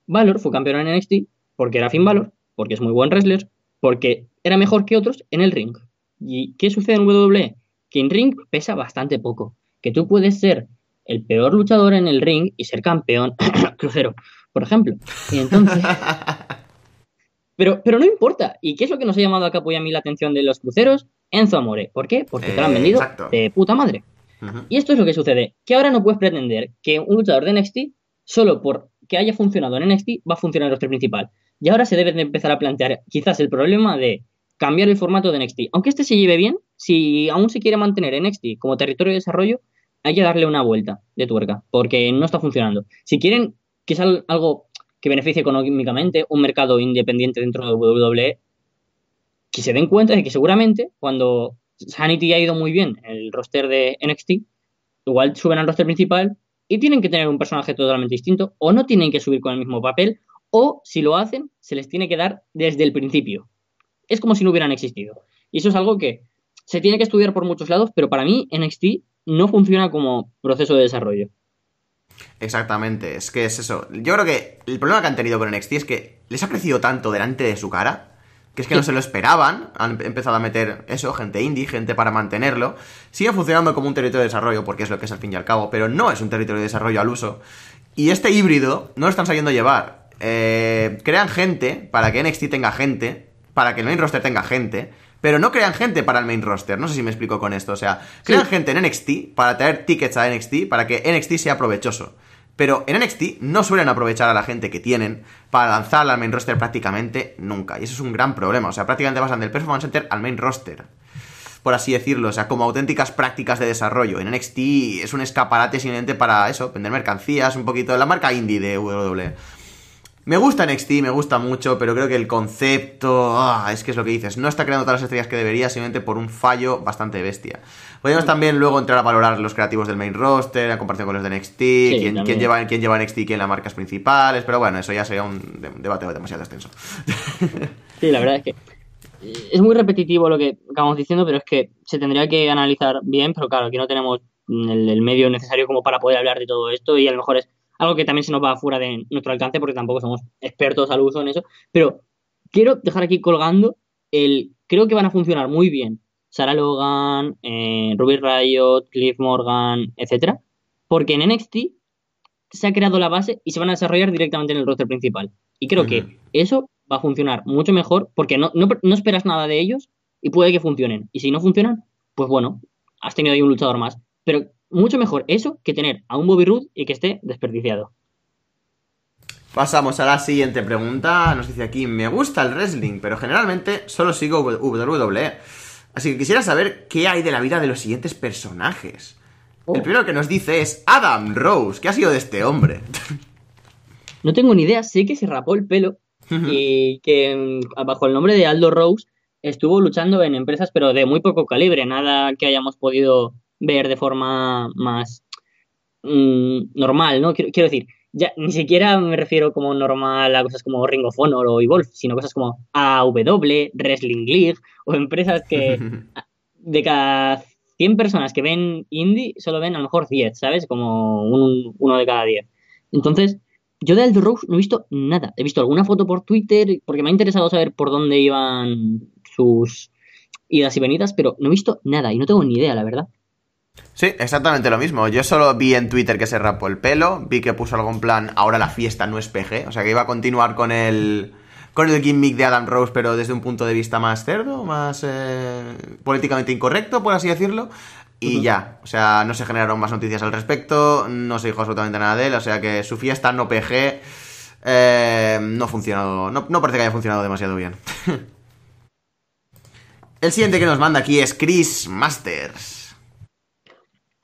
Valor fue campeón en NXT porque era Finn Valor, porque es muy buen wrestler, porque era mejor que otros en el ring. ¿Y qué sucede en WWE? Que en ring pesa bastante poco, que tú puedes ser el peor luchador en el ring y ser campeón crucero, por ejemplo. Y entonces... Pero, pero no importa. ¿Y qué es lo que nos ha llamado a capo y a mí la atención de los cruceros? Enzo Amore. ¿Por qué? Porque te lo han Eh, vendido exacto. de puta madre. Y esto es lo que sucede, que ahora no puedes pretender que un luchador de NXT, solo por que haya funcionado en NXT, va a funcionar en el roster principal. Y ahora se debe de empezar a plantear quizás el problema de cambiar el formato de NXT. Aunque este se lleve bien, si aún se quiere mantener NXT como territorio de desarrollo, hay que darle una vuelta de tuerca, porque no está funcionando. Si quieren que sea algo que beneficie económicamente, un mercado independiente dentro de WWE, que se den cuenta de que seguramente cuando Sanity ha ido muy bien en el roster de NXT, igual suben al roster principal y tienen que tener un personaje totalmente distinto, o no tienen que subir con el mismo papel, o si lo hacen, se les tiene que dar desde el principio. Es como si no hubieran existido. Y eso es algo que se tiene que estudiar por muchos lados, pero para mí NXT no funciona como proceso de desarrollo. Exactamente, es que es eso. Yo creo que el problema que han tenido con NXT es que les ha crecido tanto delante de su cara que es que no se lo esperaban. Han empezado a meter eso, gente indie, gente para mantenerlo. Sigue funcionando como un territorio de desarrollo, porque es lo que es al fin y al cabo, pero no es un territorio de desarrollo al uso. Y este híbrido no lo están sabiendo llevar. Eh, crean gente para que NXT tenga gente, para que el main roster tenga gente, pero no crean gente para el main roster. No sé si me explico con esto. O sea, crean gente en NXT para traer tickets a NXT, para que NXT sea provechoso. Pero en NXT no suelen aprovechar a la gente que tienen para lanzarla al main roster prácticamente nunca. Y eso es un gran problema. O sea, prácticamente pasan del Performance Center al main roster. Por así decirlo. O sea, como auténticas prácticas de desarrollo. En NXT es un escaparate simplemente para eso, vender mercancías, un poquito. La marca indie de WWE. Me gusta NXT, me gusta mucho, pero creo que el concepto. ah, es que es lo que dices. No está creando todas las estrellas que debería, simplemente por un fallo bastante bestia. Podríamos también luego entrar a valorar los creativos del main roster, en comparación con los de NXT, quién, lleva, quién lleva NXT y quién las marcas principales, pero bueno, eso ya sería un de- debate demasiado extenso. Sí, la verdad es que es muy repetitivo lo que acabamos diciendo, pero es que se tendría que analizar bien, pero claro, aquí no tenemos el, el medio necesario como para poder hablar de todo esto y a lo mejor es algo que también se nos va fuera de nuestro alcance porque tampoco somos expertos al uso en eso, pero quiero dejar aquí colgando el creo que van a funcionar muy bien Sarah Logan, eh, Ruby Riot, Cliff Morgan, etcétera, porque en NXT se ha creado la base y se van a desarrollar directamente en el roster principal. Y creo que eso va a funcionar mucho mejor porque no, no, no esperas nada de ellos y puede que funcionen. Y si no funcionan, pues bueno, has tenido ahí un luchador más. Pero mucho mejor eso que tener a un Bobby Roode y que esté desperdiciado. Pasamos a la siguiente pregunta. Nos dice aquí, me gusta el wrestling, pero generalmente solo sigo WWE. Así que quisiera saber qué hay de la vida de los siguientes personajes. Oh. El primero que nos dice es Adam Rose. ¿Qué ha sido de este hombre? No tengo ni idea, sé que se rapó el pelo y que mm, bajo el nombre de Aldo Rose estuvo luchando en empresas, pero de muy poco calibre, nada que hayamos podido ver de forma más mm, normal, ¿no? Quiero, quiero decir, ya ni siquiera me refiero como normal a cosas como Ring of Honor o Evolve, sino cosas como AW, Wrestling League o empresas que de cada 100 personas que ven indie, solo ven a lo mejor 10, ¿sabes? Como un- uno de cada 10. Entonces, yo de Aldo Rose no he visto nada. He visto alguna foto por Twitter porque me ha interesado saber por dónde iban sus idas y venidas, pero no he visto nada y no tengo ni idea, la verdad. Sí, exactamente lo mismo. Yo solo vi en Twitter que se rapó el pelo, vi que puso algo en plan, ahora la fiesta no es PG, o sea que iba a continuar con el con el gimmick de Adam Rose, pero desde un punto de vista más cerdo, más eh, políticamente incorrecto, por así decirlo. Y ya, o sea, no se generaron más noticias al respecto, no se dijo absolutamente nada de él, o sea que su fiesta no PG eh, no ha funcionado, no, no parece que haya funcionado demasiado bien. el siguiente que nos manda aquí es Chris Masters.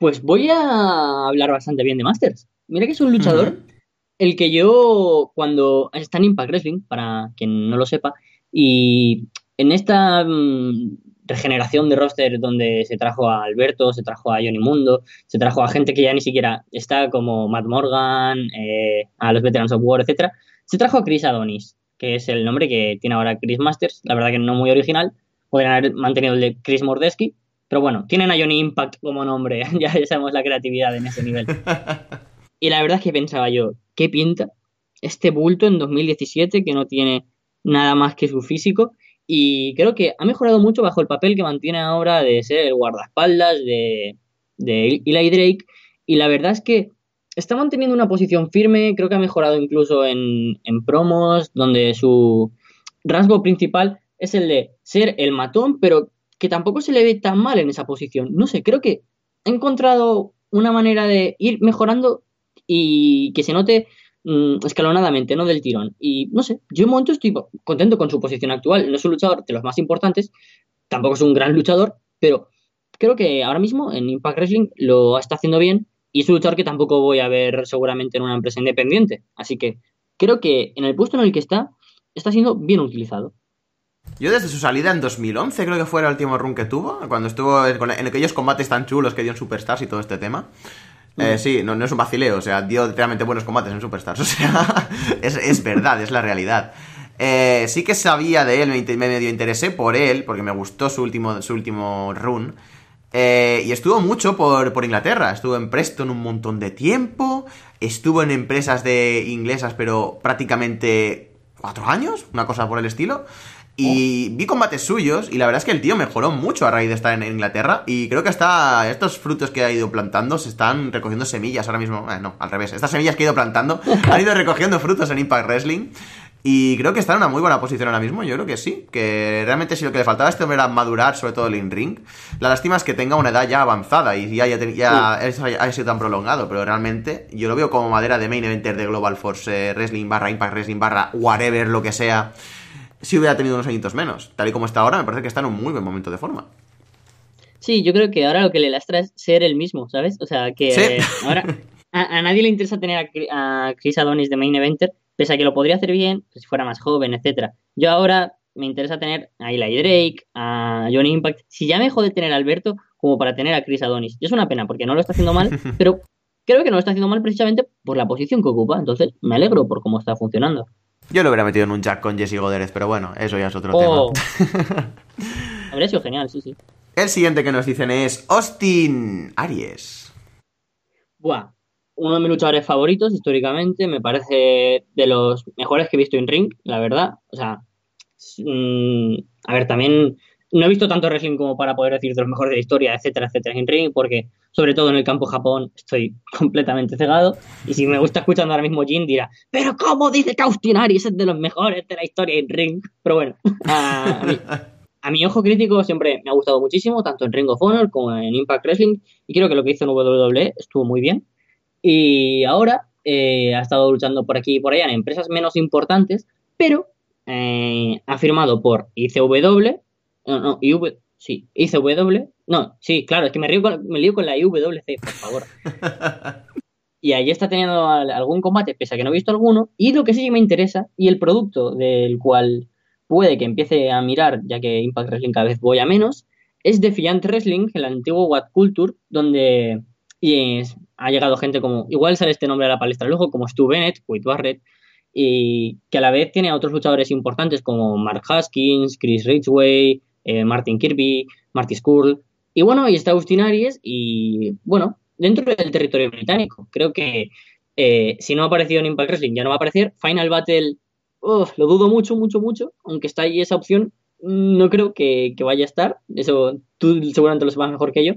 Pues voy a hablar bastante bien de Masters. Mira que es un luchador el que yo cuando está en Impact Wrestling, para quien no lo sepa, y en esta mm, regeneración de roster donde se trajo a Alberto, se trajo a Johnny Mundo, se trajo a gente que ya ni siquiera está como Matt Morgan, eh, a los Veterans of War, etcétera, se trajo a Chris Adonis, que es el nombre que tiene ahora Chris Masters, la verdad que no muy original, podrían haber mantenido el de Chris Mordesky, pero bueno, tienen a Johnny Impact como nombre, ya sabemos la creatividad en ese nivel. Y la verdad es que pensaba yo, ¿qué pinta este bulto en 2017 que no tiene nada más que su físico? Y creo que ha mejorado mucho bajo el papel que mantiene ahora de ser el guardaespaldas de, de Eli Drake. Y la verdad es que está manteniendo una posición firme, creo que ha mejorado incluso en, en promos, donde su rasgo principal es el de ser el matón, pero que tampoco se le ve tan mal en esa posición. No sé, creo que he encontrado una manera de ir mejorando y que se note mm, escalonadamente, no del tirón. Y no sé, yo en momento estoy contento con su posición actual. No es un luchador de los más importantes, tampoco es un gran luchador, pero creo que ahora mismo en Impact Wrestling lo está haciendo bien y es un luchador que tampoco voy a ver seguramente en una empresa independiente. Así que creo que en el puesto en el que está, está siendo bien utilizado. Yo desde su salida en 2011 creo que fue el último run que tuvo, cuando estuvo en aquellos combates tan chulos que dio en Superstars y todo este tema. Eh, mm. sí, no, es un vacileo, o sea, dio realmente buenos combates en Superstars, o sea, es, verdad, es la realidad. Eh, sí que sabía de él, me, medio interesé por él, porque me gustó su último, su último run. Eh, y estuvo mucho por, por, Inglaterra, estuvo en Preston un montón de tiempo, estuvo en empresas de inglesas, pero prácticamente cuatro años, una cosa por el estilo. Y vi combates suyos y la verdad es que el tío mejoró mucho a raíz de estar en Inglaterra y creo que hasta estos frutos que ha ido plantando se están recogiendo semillas ahora mismo. Eh, no, al revés. Estas semillas que ha ido plantando han ido recogiendo frutos en Impact Wrestling. Y creo que está en una muy buena posición ahora mismo, yo creo que sí, que realmente si lo que le faltaba a este hombre era madurar, sobre todo el in-ring, la lástima es que tenga una edad ya avanzada y ya, ya, haya sido tan prolongado, pero realmente yo lo veo como madera de main eventer de Global Force Wrestling barra Impact Wrestling barra whatever, lo que sea si hubiera tenido unos añitos menos. Tal y como está ahora, me parece que está en un muy buen momento de forma. Sí, yo creo que ahora lo que le lastra es ser el mismo, ¿sabes? O sea, que ahora a, nadie le interesa tener a, Chris Adonis de main eventer, pese a que lo podría hacer bien pues, si fuera más joven, etcétera. Yo ahora me interesa tener a Eli Drake, a Johnny Impact. Si ya me jode tener a Alberto como para tener a Chris Adonis. Y es una pena porque no lo está haciendo mal, pero creo que no lo está haciendo mal precisamente por la posición que ocupa. Entonces me alegro por cómo está funcionando. Yo lo hubiera metido en un jack con Jesse Godérez, pero bueno, eso ya es otro oh. tema. Habría sido genial, sí, sí. El siguiente que nos dicen es Austin Aries. Buah, uno de mis luchadores favoritos históricamente, me parece de los mejores que he visto en ring, la verdad. O sea, mm, a ver, también no he visto tanto wrestling como para poder decir de los mejores de la historia, etcétera, etcétera, en ring, porque sobre todo en el campo Japón estoy completamente cegado. Y si me gusta escuchando ahora mismo Jin, dirá, pero ¿cómo dice que Austin Aries es de los mejores de la historia en ring? Pero bueno, a, mi, ojo crítico siempre me ha gustado muchísimo, tanto en Ring of Honor como en Impact Wrestling, y creo que lo que hizo en WWE estuvo muy bien. Y ahora eh, ha estado luchando por aquí y por allá en empresas menos importantes, pero eh, ha firmado por ICW, no, no, IV, sí, ICW, no, sí, claro, es que me, río con, me lío con la IWC, por favor. y ahí está teniendo algún combate, pese a que no he visto alguno, y lo que sí me interesa, y el producto del cual puede que empiece a mirar, ya que Impact Wrestling cada vez voy a menos, es Defiant Wrestling, el antiguo What Culture, donde y ha llegado gente como, igual sale este nombre a la palestra luego, como Stu Bennett, Wade Barrett, y que a la vez tiene a otros luchadores importantes como Mark Haskins, Chris Ridgway, eh, Martin Kirby, Marty Skrull, y bueno, y está Austin Aries, y bueno, dentro del territorio británico. Creo que eh, si no ha aparecido en Impact Wrestling, ya no va a aparecer. Final Battle, lo dudo mucho, mucho, mucho, aunque está ahí esa opción, no creo que, vaya a estar. Eso tú seguramente lo sabes mejor que yo.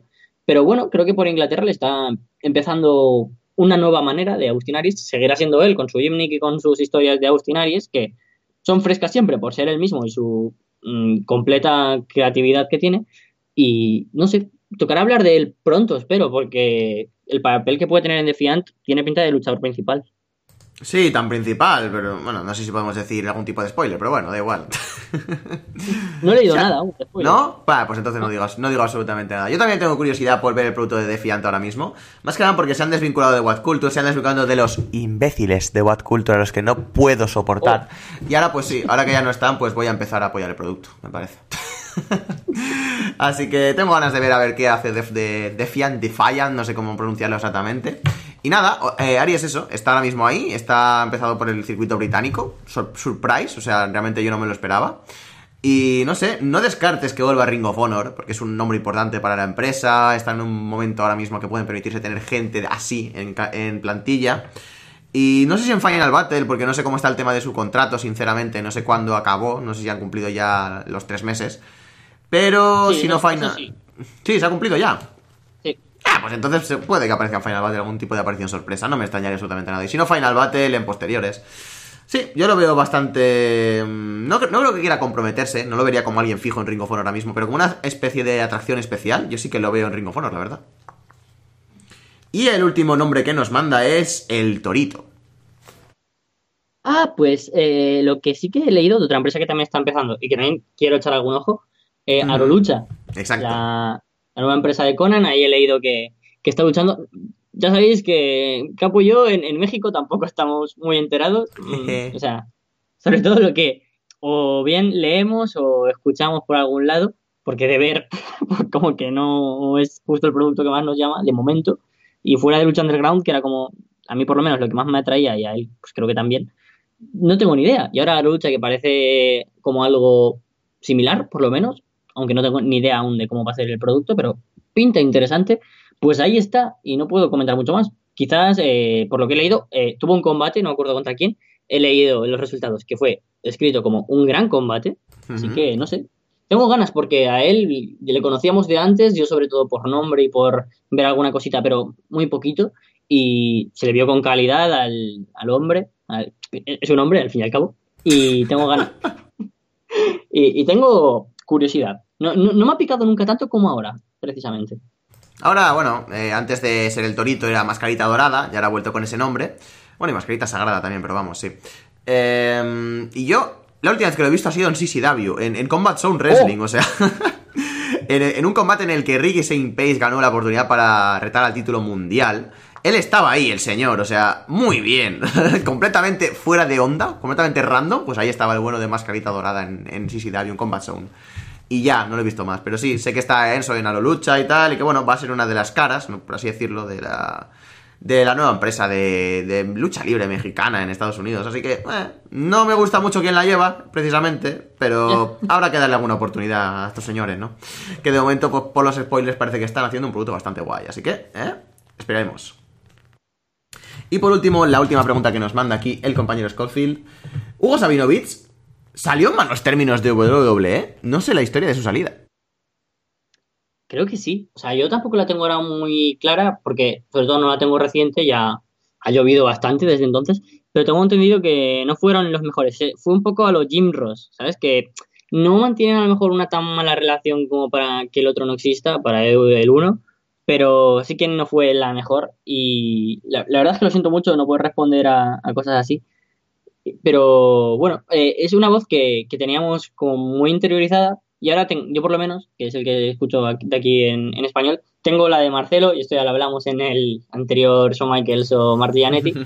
Pero bueno, creo que por Inglaterra le está empezando una nueva manera de Austin Aries. Seguirá siendo él con su gimmick y con sus historias de Austin Aries, que son frescas siempre por ser él mismo y su Mm, completa creatividad que tiene. Y no sé, tocará hablar de él pronto, espero, porque el papel que puede tener en Defiant tiene pinta de luchador principal. Sí, tan principal, pero bueno, no sé si podemos decir algún tipo de spoiler, pero bueno, da igual. No he leído nada aún. ¿No? pues entonces no digo, no digo absolutamente nada. Yo también tengo curiosidad por ver el producto de Defiant ahora mismo. Más que nada porque se han desvinculado de What Culture, se han desvinculado de los imbéciles de What Culture a los que no puedo soportar. Oh. Y ahora pues sí, ahora que ya no están, pues voy a empezar a apoyar el producto, me parece. Así que tengo ganas de ver a ver qué hace de, Defiant, Defiant, no sé cómo pronunciarlo exactamente. Y nada, eh, Ari es eso, está ahora mismo ahí, está empezado por el circuito británico, surprise, o sea, realmente yo no me lo esperaba. Y no sé, no descartes que vuelva Ring of Honor, porque es un nombre importante para la empresa, está en un momento ahora mismo que pueden permitirse tener gente así en, en plantilla. Y no sé si en Final Battle, porque no sé cómo está el tema de su contrato, sinceramente, no sé cuándo acabó, no sé si han cumplido ya los tres meses. Pero si no, Final... sí, se ha cumplido ya. Ah, pues entonces puede que aparezca en Final Battle algún tipo de aparición sorpresa. No me extrañaría absolutamente nada. Y si no Final Battle, en posteriores. Sí, yo lo veo bastante. mm, No, no creo que quiera comprometerse, no lo vería como alguien fijo en Ring of Honor ahora mismo, pero como una especie de atracción especial, yo sí que lo veo en Ring of Honor, la verdad. Y el último nombre que nos manda es el Torito. Ah, pues eh, lo que sí que he leído de otra empresa que también está empezando y que también quiero echar algún ojo, eh. Arolucha, Exacto. la, la nueva empresa de Conan, ahí he leído que, que está luchando. Ya sabéis que Capo y yo en, en México tampoco estamos muy enterados. Mm, o sea, sobre todo lo que o bien leemos o escuchamos por algún lado, porque de ver como que no es justo el producto que más nos llama de momento. Y fuera de Lucha Underground, que era como, a mí por lo menos lo que más me atraía y a él pues creo que también, no tengo ni idea. Y ahora la lucha que parece como algo similar, por lo menos, aunque no tengo ni idea aún de cómo va a ser el producto, pero pinta interesante, pues ahí está y no puedo comentar mucho más. Quizás, eh, por lo que he leído, eh, tuvo un combate, no me acuerdo contra quién, he leído los resultados, que fue escrito como un gran combate, así que no sé. Tengo ganas porque a él le conocíamos de antes, yo sobre todo por nombre y por ver alguna cosita, pero muy poquito, y se le vio con calidad al, al hombre, al- es un hombre al fin y al cabo, y tengo ganas. y, y tengo curiosidad. No, no, no me ha picado nunca tanto como ahora, precisamente. Ahora, bueno, eh, antes de ser el Torito era Mascarita Dorada, ya ahora ha vuelto con ese nombre. Bueno, y Mascarita Sagrada también, pero vamos, sí. Eh, y yo, la última vez que lo he visto ha sido en CCW, en, en Combat Zone Wrestling, o sea. en, en un combate en el que Ricky Saint Pace ganó la oportunidad para retar al título mundial. Él estaba ahí, el señor, o sea, muy bien. completamente fuera de onda, completamente random. Pues ahí estaba el bueno de Mascarita Dorada en, en CCW, en Combat Zone. Y ya, no lo he visto más. Pero sí, sé que está Enzo en Lucha y tal. Y que bueno, va a ser una de las caras, por así decirlo, de la. De la nueva empresa de, de lucha libre mexicana en Estados Unidos. Así que, eh, no me gusta mucho quién la lleva, precisamente. Pero habrá que darle alguna oportunidad a estos señores, ¿no? Que de momento, pues, por los spoilers, parece que están haciendo un producto bastante guay. Así que, ¿eh? Esperaremos. Y por último, la última pregunta que nos manda aquí el compañero Scofield. Hugo Sabinovich salió en malos términos de WWE. No sé la historia de su salida. Creo que sí. O sea, yo tampoco la tengo ahora muy clara porque sobre todo no la tengo reciente, ya ha llovido bastante desde entonces, pero tengo entendido que no fueron los mejores. Eh, Fue un poco a los Jim Ross, ¿sabes? Que no mantienen a lo mejor una tan mala relación como para que el otro no exista, para el uno, pero sí que no fue la mejor y la, la verdad es que lo siento mucho no poder responder a, a cosas así. Pero bueno, eh, es una voz que, que teníamos como muy interiorizada y ahora yo por lo menos, que es el que escucho aquí- de aquí en, en español, tengo la de Marcelo y esto ya lo hablamos en el anterior Shawn Michaels o Martillanetti.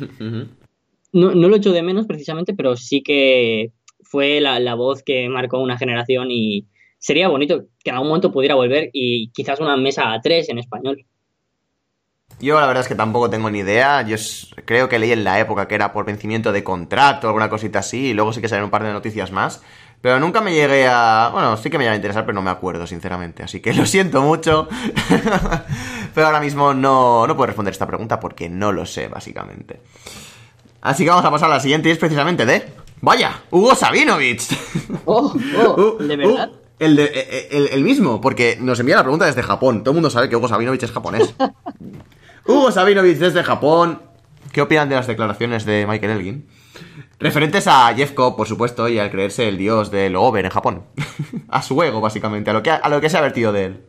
No, no lo echo de menos precisamente, pero sí que fue la, la voz que marcó una generación y sería bonito que en algún momento pudiera volver y quizás una mesa a tres en español. Yo la verdad es que tampoco tengo ni idea. Yo creo que leí en la época que era por vencimiento de contrato o alguna cosita así. Y luego sí que salieron un par de noticias más. Pero nunca me llegué a... Bueno, sí que me iba a interesar, pero no me acuerdo, sinceramente. Así que lo siento mucho. pero ahora mismo no, no puedo responder esta pregunta porque no lo sé, básicamente. Así que vamos a pasar a la siguiente y es precisamente de... ¡Vaya! ¡Hugo Sabinovich! ¡Oh! oh Uh, ¿De verdad? El, de- eh, el- el mismo, porque nos envía la pregunta desde Japón. Todo el mundo sabe que Hugo Sabinovich es japonés. Hugo Sabinovich desde Japón. ¿Qué opinan de las declaraciones de Michael Elgin? Referentes a Jeff Cobb, por supuesto, y al creerse el dios del over en Japón. a su ego, básicamente, a lo que, a lo que se ha vertido de él.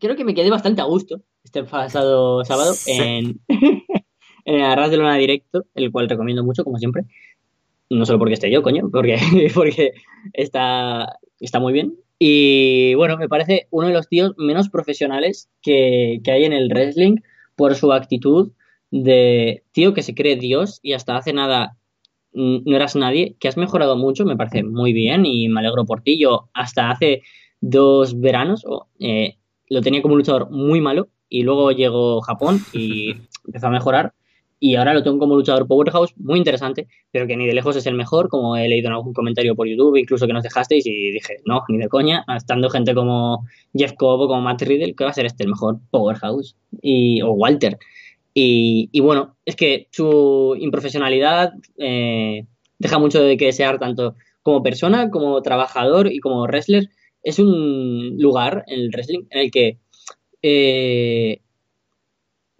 Creo que me quedé bastante a gusto este pasado sábado Sí. en, en el Arras de Luna Directo, el cual recomiendo mucho, como siempre. No solo porque esté yo, coño, porque, porque está, está muy bien. Y bueno, me parece uno de los tíos menos profesionales que, que hay en el wrestling por su actitud de tío que se cree Dios y hasta hace nada no eras nadie, que has mejorado mucho, me parece muy bien y me alegro por ti. Yo hasta hace dos veranos oh, eh, lo tenía como un luchador muy malo y luego llegó Japón y empezó a mejorar y ahora lo tengo como luchador powerhouse muy interesante, pero que ni de lejos es el mejor, como he leído en algún comentario por YouTube, incluso que nos dejasteis y dije, no, ni de coña, estando gente como Jeff Cobb o como Matt Riddle, que va a ser este el mejor powerhouse y, o Walter. Y, y bueno, es que su improfesionalidad eh, deja mucho de que desear tanto como persona, como trabajador y como wrestler. Es un lugar en el wrestling en el que eh,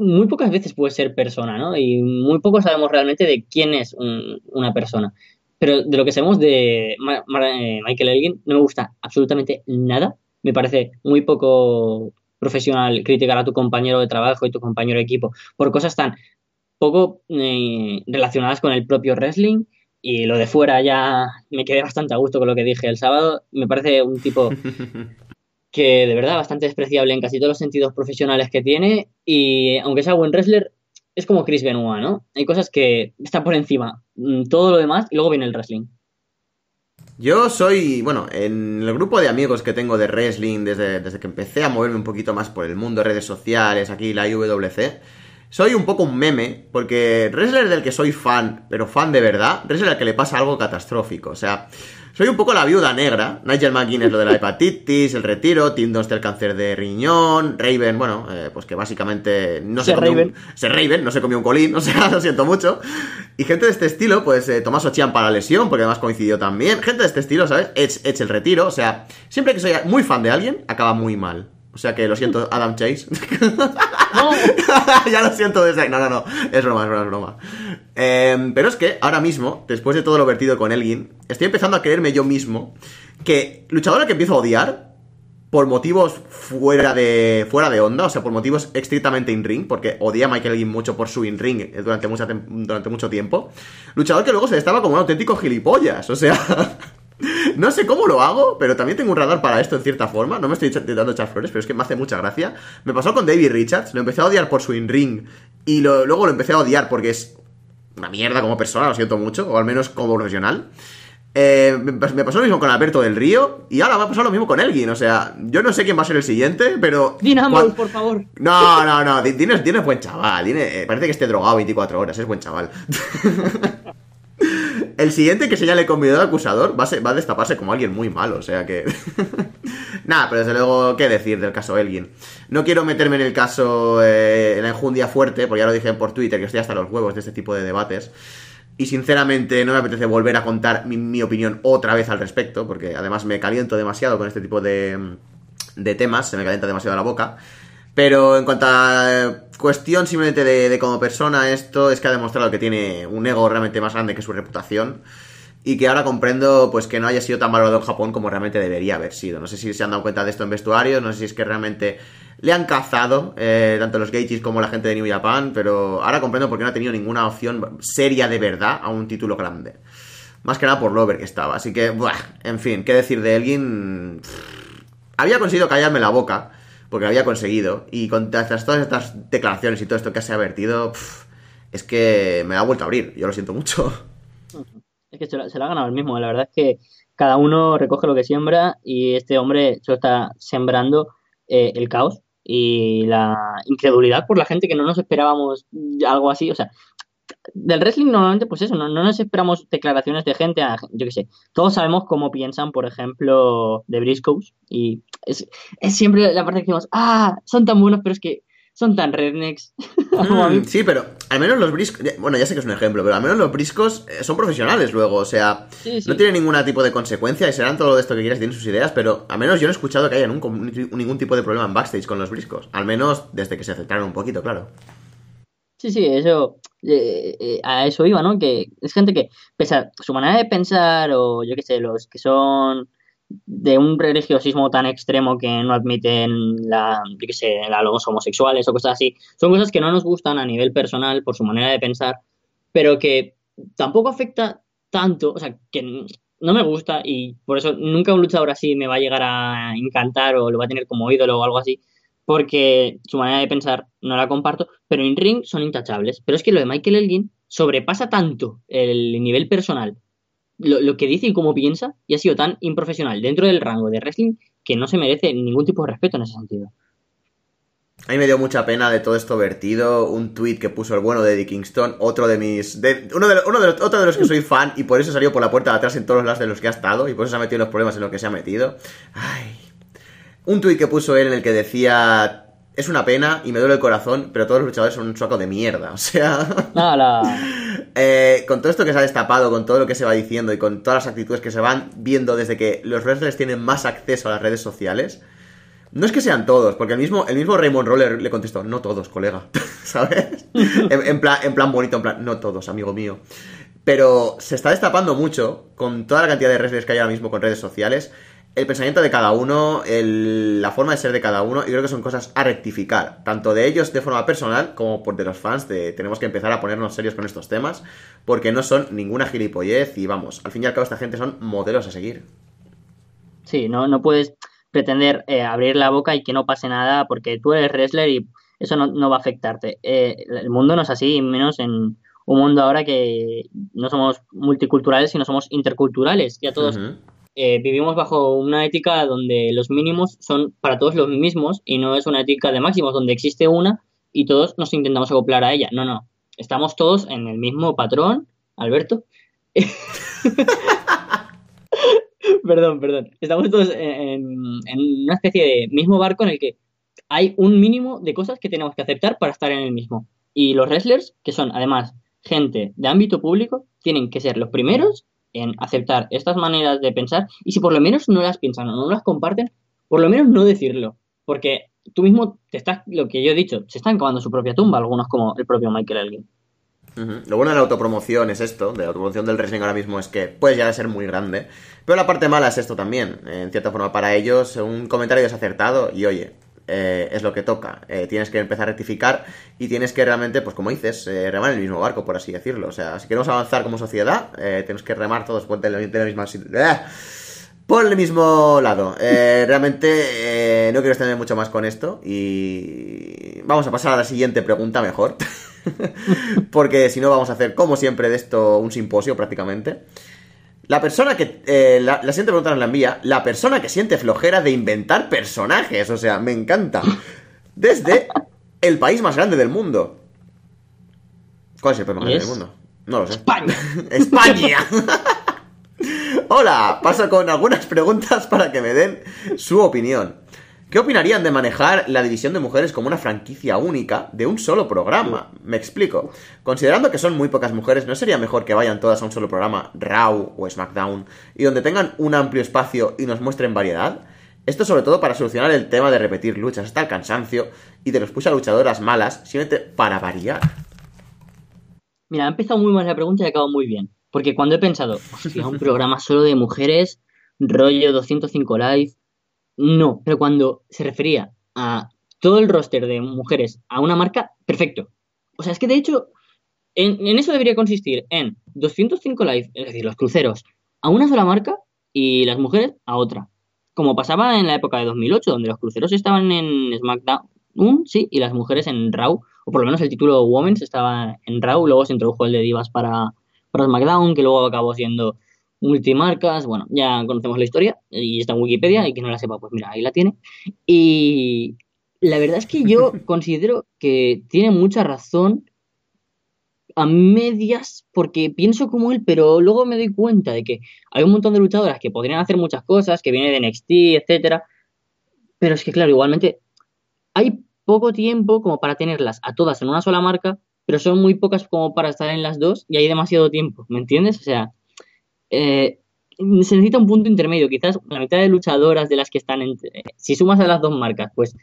muy pocas veces puede ser persona, ¿no? Y muy poco sabemos realmente de quién es una persona. Pero de lo que sabemos de eh, Michael Elgin, no me gusta absolutamente nada. Me parece muy poco profesional criticar a tu compañero de trabajo y tu compañero de equipo por cosas tan poco eh, relacionadas con el propio wrestling. Y lo de fuera ya me quedé bastante a gusto con lo que dije el sábado. Me parece un tipo que de verdad bastante despreciable en casi todos los sentidos profesionales que tiene. Y aunque sea buen wrestler, es como Chris Benoit, ¿no? Hay cosas que están por encima. Mm, todo lo demás y luego viene el wrestling. Yo soy, bueno, en el grupo de amigos que tengo de wrestling desde, desde que empecé a moverme un poquito más por el mundo de redes sociales, aquí la IWC, soy un poco un meme, porque wrestler del que soy fan, pero fan de verdad, wrestler al que le pasa algo catastrófico. O sea, soy un poco la viuda negra. Nigel McGuinness lo de la hepatitis, el retiro, Tim del cáncer de riñón, Raven, bueno, eh, pues que básicamente no se, comió Un, se Raven, no se comió un colín, o sea, lo siento mucho. Y gente de este estilo, pues eh, Tomás Ochian para la lesión, porque además coincidió también. Gente de este estilo, ¿sabes? Edge, el retiro, o sea, siempre que soy muy fan de alguien, acaba muy mal. O sea que lo siento, Adam Chase. ya lo siento desde... No, no, no. Es broma, es broma, es broma. Em, pero es que ahora mismo, después de todo lo vertido con Elgin, estoy empezando a creerme yo mismo que luchador que empiezo a odiar por motivos fuera de fuera de onda, o sea, por motivos estrictamente in-ring, porque odia a Michael Elgin mucho por su in-ring durante, durante mucho tiempo. Luchador que luego se estaba como un auténtico gilipollas, o sea... No sé cómo lo hago, pero también tengo un radar para esto en cierta forma. No me estoy intentando echar flores, pero es que me hace mucha gracia. Me pasó con David Richards, lo empecé a odiar por su in-ring y luego lo empecé a odiar porque es una mierda como persona, lo siento mucho, o al menos como profesional. Eh, me pasó lo mismo con Alberto del Río y ahora va a pasar lo mismo con Elgin. O sea, yo no sé quién va a ser el siguiente, pero. Dinamo, por favor. No, no, no. Dine es, buen chaval. Eh, parece que esté drogado 24 horas. Es buen chaval. El siguiente que señale con video de acusador va a, destaparse como alguien muy malo, o sea que... Nada, pero desde luego, ¿qué decir del caso Elgin? No quiero meterme en el caso, eh, en la enjundia fuerte, porque ya lo dije por Twitter, que estoy hasta los huevos de este tipo de debates. Y sinceramente no me apetece volver a contar mi, opinión otra vez al respecto, porque además me caliento demasiado con este tipo de, de temas, se me calienta demasiado la boca. Pero en cuanto a cuestión simplemente de, como persona, esto es que ha demostrado que tiene un ego realmente más grande que su reputación. Y que ahora comprendo pues que no haya sido tan valorado en Japón como realmente debería haber sido. No sé si se han dado cuenta de esto en vestuario, no sé si es que realmente le han cazado eh, tanto los Geichis como la gente de New Japan, pero ahora comprendo por qué no ha tenido ninguna opción seria de verdad a un título grande. Más que nada por Lover que estaba. Así que, buah, en fin, qué decir de Elgin. Había conseguido callarme la boca porque lo había conseguido. Y con todas estas declaraciones y todo esto que se ha vertido, es que me da vuelta a abrir. Yo lo siento mucho. Es que se lo, ha ganado el mismo. La verdad es que cada uno recoge lo que siembra y este hombre solo está sembrando eh, el caos y la incredulidad por la gente que no nos esperábamos algo así. O sea, del wrestling normalmente, pues eso, no, nos esperamos declaraciones de gente, yo qué sé, todos sabemos cómo piensan, por ejemplo, de Briscoes, y es, siempre la parte que decimos, ah, son tan buenos, pero es que son tan rednecks. Mm, sí, pero al menos los briscos, bueno, ya sé que es un ejemplo, pero al menos los briscos eh, son profesionales luego, o sea, no tienen ningún tipo de consecuencia y serán todo esto que quieras, tienen sus ideas, pero al menos yo no he escuchado que haya ningún tipo de problema en backstage con los briscos, al menos desde que se acercaron un poquito, claro. Sí, sí, eso, eh, eh, a eso iba, ¿no? Que es gente que, pese a su manera de pensar, o yo qué sé, los que son de un religiosismo tan extremo que no admiten la, yo qué sé, la, los homosexuales o cosas así, son cosas que no nos gustan a nivel personal por su manera de pensar, pero que tampoco afecta tanto, o sea, que no me gusta y por eso nunca un luchador así me va a llegar a encantar o lo va a tener como ídolo o algo así, porque su manera de pensar no la comparto, pero en ring son intachables. Pero es que lo de Michael Elgin sobrepasa tanto el nivel personal, lo, que dice y cómo piensa, y ha sido tan improfesional dentro del rango de wrestling que no se merece ningún tipo de respeto en ese sentido. A mí me dio mucha pena de todo esto vertido, un tweet que puso el bueno de Eddie Kingston, otro de mis... uno, de, uno de los, otro de los que soy fan y por eso salió por la puerta de atrás en todos los lados de los que ha estado y por eso se ha metido en los problemas en los que se ha metido. Ay, un tuit que puso él en el que decía es una pena y me duele el corazón, pero todos los luchadores son un saco de mierda. O sea. eh, con todo esto que se ha destapado, con todo lo que se va diciendo y con todas las actitudes que se van viendo desde que los wrestlers tienen más acceso a las redes sociales, No es que sean todos, porque el mismo, el mismo Raymond Roller le contestó, no todos, colega, ¿sabes? en, plan, en plan bonito, en plan, no todos, amigo mío. Pero se está destapando mucho, con toda la cantidad de redes que hay ahora mismo con redes sociales, el pensamiento de cada uno, la forma de ser de cada uno, y creo que son cosas a rectificar, tanto de ellos de forma personal como por de los fans, de tenemos que empezar a ponernos serios con estos temas, porque no son ninguna gilipollez y vamos, al fin y al cabo esta gente son modelos a seguir. Sí, no, no puedes pretender eh, abrir la boca y que no pase nada porque tú eres wrestler y eso no, va a afectarte. Eh, el mundo no es así, menos en un mundo ahora que no somos multiculturales, sino somos interculturales. Ya todos eh, vivimos bajo una ética donde los mínimos son para todos los mismos y no es una ética de máximos donde existe una y todos nos intentamos acoplar a ella. No, no. Estamos todos en el mismo patrón, Alberto. perdón, perdón. Estamos todos en, una especie de mismo barco en el que hay un mínimo de cosas que tenemos que aceptar para estar en el mismo. Y los wrestlers, que son además gente de ámbito público, tienen que ser los primeros en aceptar estas maneras de pensar y si por lo menos no las piensan o no las comparten, por lo menos no decirlo. Porque tú mismo te estás, lo que yo he dicho, se están cavando su propia tumba, algunos como el propio Michael Elgin. Lo bueno de la autopromoción es esto, de la autopromoción del wrestling ahora mismo es que puedes llegar a ser muy grande, pero la parte mala es esto también, en cierta forma para ellos, un comentario desacertado y oye, eh, es lo que toca. Eh, tienes que empezar a rectificar y tienes que realmente, pues como dices, eh, remar en el mismo barco, por así decirlo. O sea, si queremos avanzar como sociedad, tenemos que remar todos por el, mismo por el mismo lado. realmente no quiero extender mucho más con esto y vamos a pasar a la siguiente pregunta mejor. Porque si no vamos a hacer, como siempre, de esto un simposio prácticamente. La persona que. Eh, la, siguiente pregunta nos la envía. La persona que siente flojera de inventar personajes. O sea, me encanta. Desde el país más grande del mundo. ¿Cuál es el país más grande del mundo? No lo sé. España. España. Hola, paso con algunas preguntas para que me den su opinión. ¿Qué opinarían de manejar la división de mujeres como una franquicia única de un solo programa? Me explico. Considerando que son muy pocas mujeres, ¿no sería mejor que vayan todas a un solo programa, Raw o SmackDown, y donde tengan un amplio espacio y nos muestren variedad? Esto sobre todo para solucionar el tema de repetir luchas hasta el cansancio y de los push a luchadoras malas, simplemente para variar. Mira, ha empezado muy mal la pregunta y ha acabado muy bien. Porque cuando he pensado, hostia, un programa solo de mujeres, rollo 205 live, no, pero cuando se refería a todo el roster de mujeres a una marca, perfecto. O sea, es que de hecho, en, eso debería consistir en 205 live, es decir, los cruceros, a una sola marca y las mujeres a otra. Como pasaba en la época de 2008, donde los cruceros estaban en SmackDown, sí, y las mujeres en Raw, o por lo menos el título Women's estaba en Raw, luego se introdujo el de Divas para, para SmackDown, que luego acabó siendo multimarcas, bueno, ya conocemos la historia y está en Wikipedia y que no la sepa, pues mira, ahí la tiene. Y la verdad es que yo considero que tiene mucha razón a medias porque pienso como él, pero luego me doy cuenta de que hay un montón de luchadoras que podrían hacer muchas cosas, que vienen de NXT, etcétera. Pero es que claro, igualmente hay poco tiempo como para tenerlas a todas en una sola marca, pero son muy pocas como para estar en las dos y hay demasiado tiempo, ¿me entiendes? O sea, eh, se necesita un punto intermedio, quizás la mitad de luchadoras de las que están, entre, si sumas a las dos marcas, pues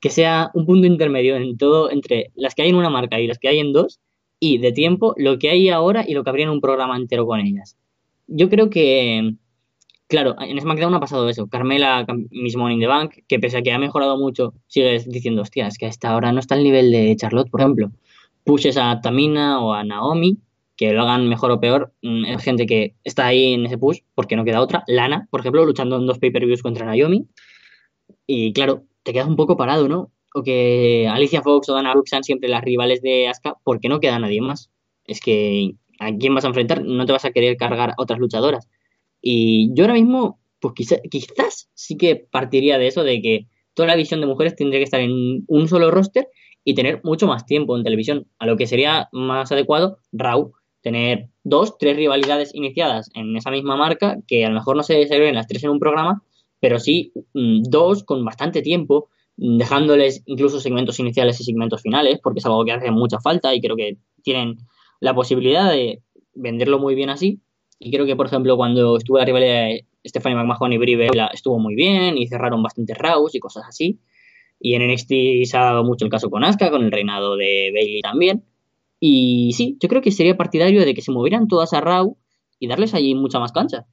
que sea un punto intermedio en todo, entre las que hay en una marca y las que hay en dos, y de tiempo, lo que hay ahora y lo que habría en un programa entero con ellas. Yo creo que, claro, en SmackDown ha pasado eso. Carmela, mismo in the Bank, que pese a que ha mejorado mucho, sigues diciendo, hostia, es que hasta ahora no está al nivel de Charlotte, por ejemplo. Pushes a Tamina o a Naomi que lo hagan mejor o peor, mm, es gente que está ahí en ese push porque no queda otra. Lana, por ejemplo, luchando en dos pay-per-views contra Naomi. Y claro, te quedas un poco parado, ¿no? O que Alicia Fox o Dana Brooke sean siempre las rivales de Asuka porque no queda nadie más. Es que ¿a quién vas a enfrentar? No te vas a querer cargar a otras luchadoras. Y yo ahora mismo, pues quizás sí que partiría de eso, de que toda la visión de mujeres tendría que estar en un solo roster y tener mucho más tiempo en televisión, a lo que sería más adecuado Raw, tener dos, tres rivalidades iniciadas en esa misma marca, que a lo mejor no se ven las tres en un programa, pero sí mm, dos con bastante tiempo, mm, dejándoles incluso segmentos iniciales y segmentos finales, porque es algo que hace mucha falta y creo que tienen la posibilidad de venderlo muy bien así. Y creo que, por ejemplo, cuando estuvo la rivalidad de Stephanie McMahon y Brie estuvo muy bien y cerraron bastante Raws y cosas así. Y en NXT se ha dado mucho el caso con Asuka, con el reinado de Bailey también. Y sí, yo creo que sería partidario de que se movieran todas a Raw y darles allí mucha más cancha.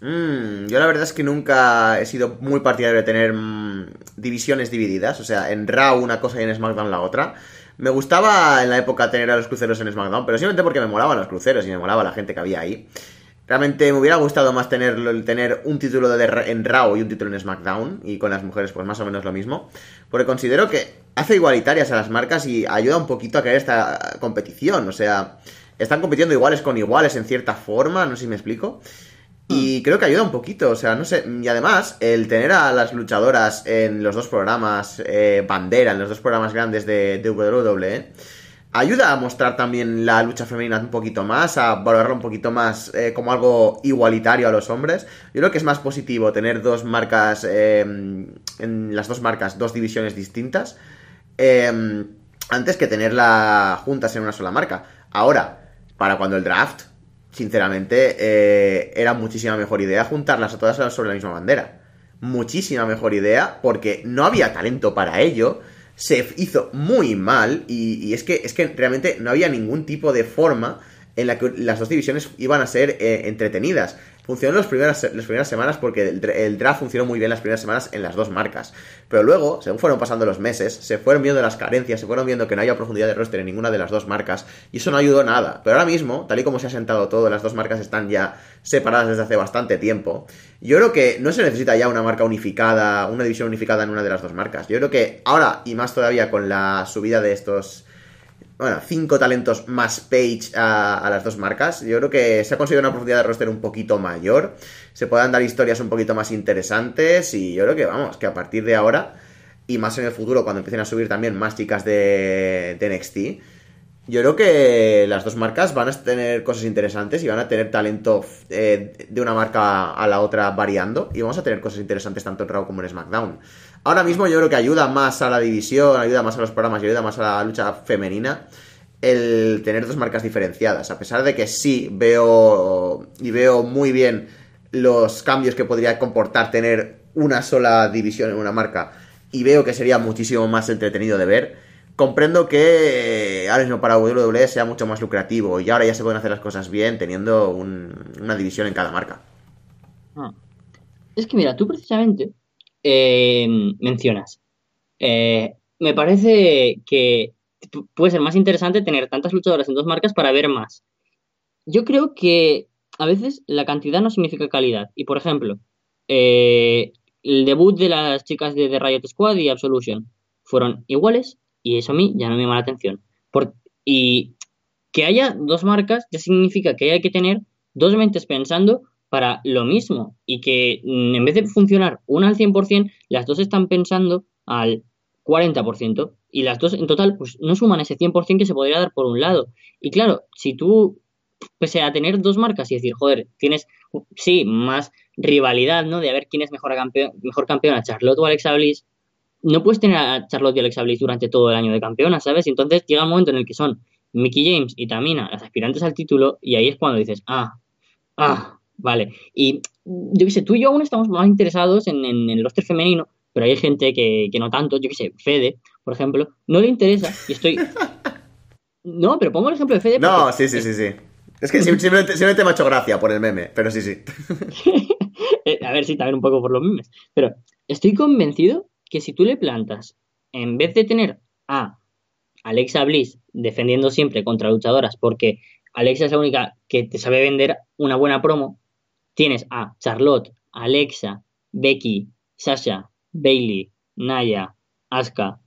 Mm, yo la verdad es que nunca he sido muy partidario de tener mm, divisiones divididas, o sea, en Raw una cosa y en SmackDown la otra. Me gustaba en la época tener a los cruceros en SmackDown, pero simplemente porque me molaban los cruceros y me molaba la gente que había ahí. Realmente me hubiera gustado más tener, tener un título de, en Raw y un título en SmackDown, y con las mujeres pues más o menos lo mismo, porque considero que hace igualitarias a las marcas y ayuda un poquito a crear esta competición, o sea, están compitiendo iguales con iguales en cierta forma, no sé si me explico. Y mm. creo que ayuda un poquito, o sea, no sé. Y además, el tener a las luchadoras en los dos programas, eh, bandera, en los dos programas grandes de, de WWE, ayuda a mostrar también la lucha femenina un poquito más, a valorarla un poquito más eh, como algo igualitario a los hombres. Yo creo que es más positivo tener dos marcas, em, en las dos marcas, dos divisiones distintas, em, antes que tenerla juntas en una sola marca. Ahora, para cuando el draft, sinceramente, eh, era muchísima mejor idea juntarlas a todas sobre la misma bandera. Muchísima mejor idea, porque no había talento para ello se hizo muy mal y, es, que, es que realmente no había ningún tipo de forma en la que las dos divisiones iban a ser eh, entretenidas. Funcionó las primeras, las primeras semanas porque el, draft funcionó muy bien las primeras semanas en las dos marcas. Pero luego, según fueron pasando los meses, se fueron viendo las carencias, se fueron viendo que no había profundidad de roster en ninguna de las dos marcas. Y eso no ayudó nada. Pero ahora mismo, tal y como se ha sentado todo, las dos marcas están ya separadas desde hace bastante tiempo. Yo creo que no se necesita ya una marca unificada, una división unificada en una de las dos marcas. Yo creo que ahora, y más todavía con la subida de estos bueno, cinco talentos más Page a, las dos marcas. Yo creo que se ha conseguido una profundidad de roster un poquito mayor. Se puedan dar historias un poquito más interesantes. Y yo creo que, vamos, que a partir de ahora, y más en el futuro, cuando empiecen a subir también más chicas de, de NXT, yo creo que las dos marcas van a tener cosas interesantes y van a tener talento eh, de una marca a la otra variando. Y vamos a tener cosas interesantes tanto en Raw como en SmackDown. Ahora mismo yo creo que ayuda más a la división, ayuda más a los programas y ayuda más a la lucha femenina el tener dos marcas diferenciadas. A pesar de que sí veo y veo muy bien los cambios que podría comportar tener una sola división en una marca y veo que sería muchísimo más entretenido de ver. Comprendo que ahora mismo para WWE sea mucho más lucrativo y ahora ya se pueden hacer las cosas bien teniendo una división en cada marca. Ah. Es que mira, tú precisamente eh, mencionas. Eh, me parece que puede ser más interesante tener tantas luchadoras en dos marcas para ver más. Yo creo que a veces la cantidad no significa calidad. Y por ejemplo, eh, el debut de las chicas de The Riot Squad y Absolution fueron iguales y eso a mí ya no me llama la atención. y que haya dos marcas ya significa que hay que tener dos mentes pensando para lo mismo y que mm, en vez de funcionar una al 100%, las dos están pensando al 40% y las dos en total pues no suman ese 100% que se podría dar por un lado. Y claro, si tú, pese a tener dos marcas y decir, joder, tienes, sí, más rivalidad, ¿no? De a ver quién es mejor, campeón, mejor campeona, Charlotte o Alexa Bliss, no puedes tener a Charlotte y Alexa Bliss durante todo el año de campeona, ¿sabes? Y entonces llega un momento en el que son Mickey James y Tamina las aspirantes al título y ahí es cuando dices, ah, ah, Vale. Y yo qué sé, tú y yo aún estamos más interesados en, el roster femenino, pero hay gente que, no tanto. Yo qué sé, Fede, por ejemplo, no le interesa y estoy. No, pero pongo el ejemplo de Fede. No, sí, sí, sí, sí. Es que simplemente, simplemente me ha hecho gracia por el meme, pero sí, sí. Eh, a ver, sí, también un poco por los memes. Pero estoy convencido que si tú le plantas, en vez de tener a Alexa Bliss defendiendo siempre contra luchadoras, porque Alexa es la única que te sabe vender una buena promo, tienes a Charlotte, Alexa, Becky, Sasha, Bailey, Naya, Asuka,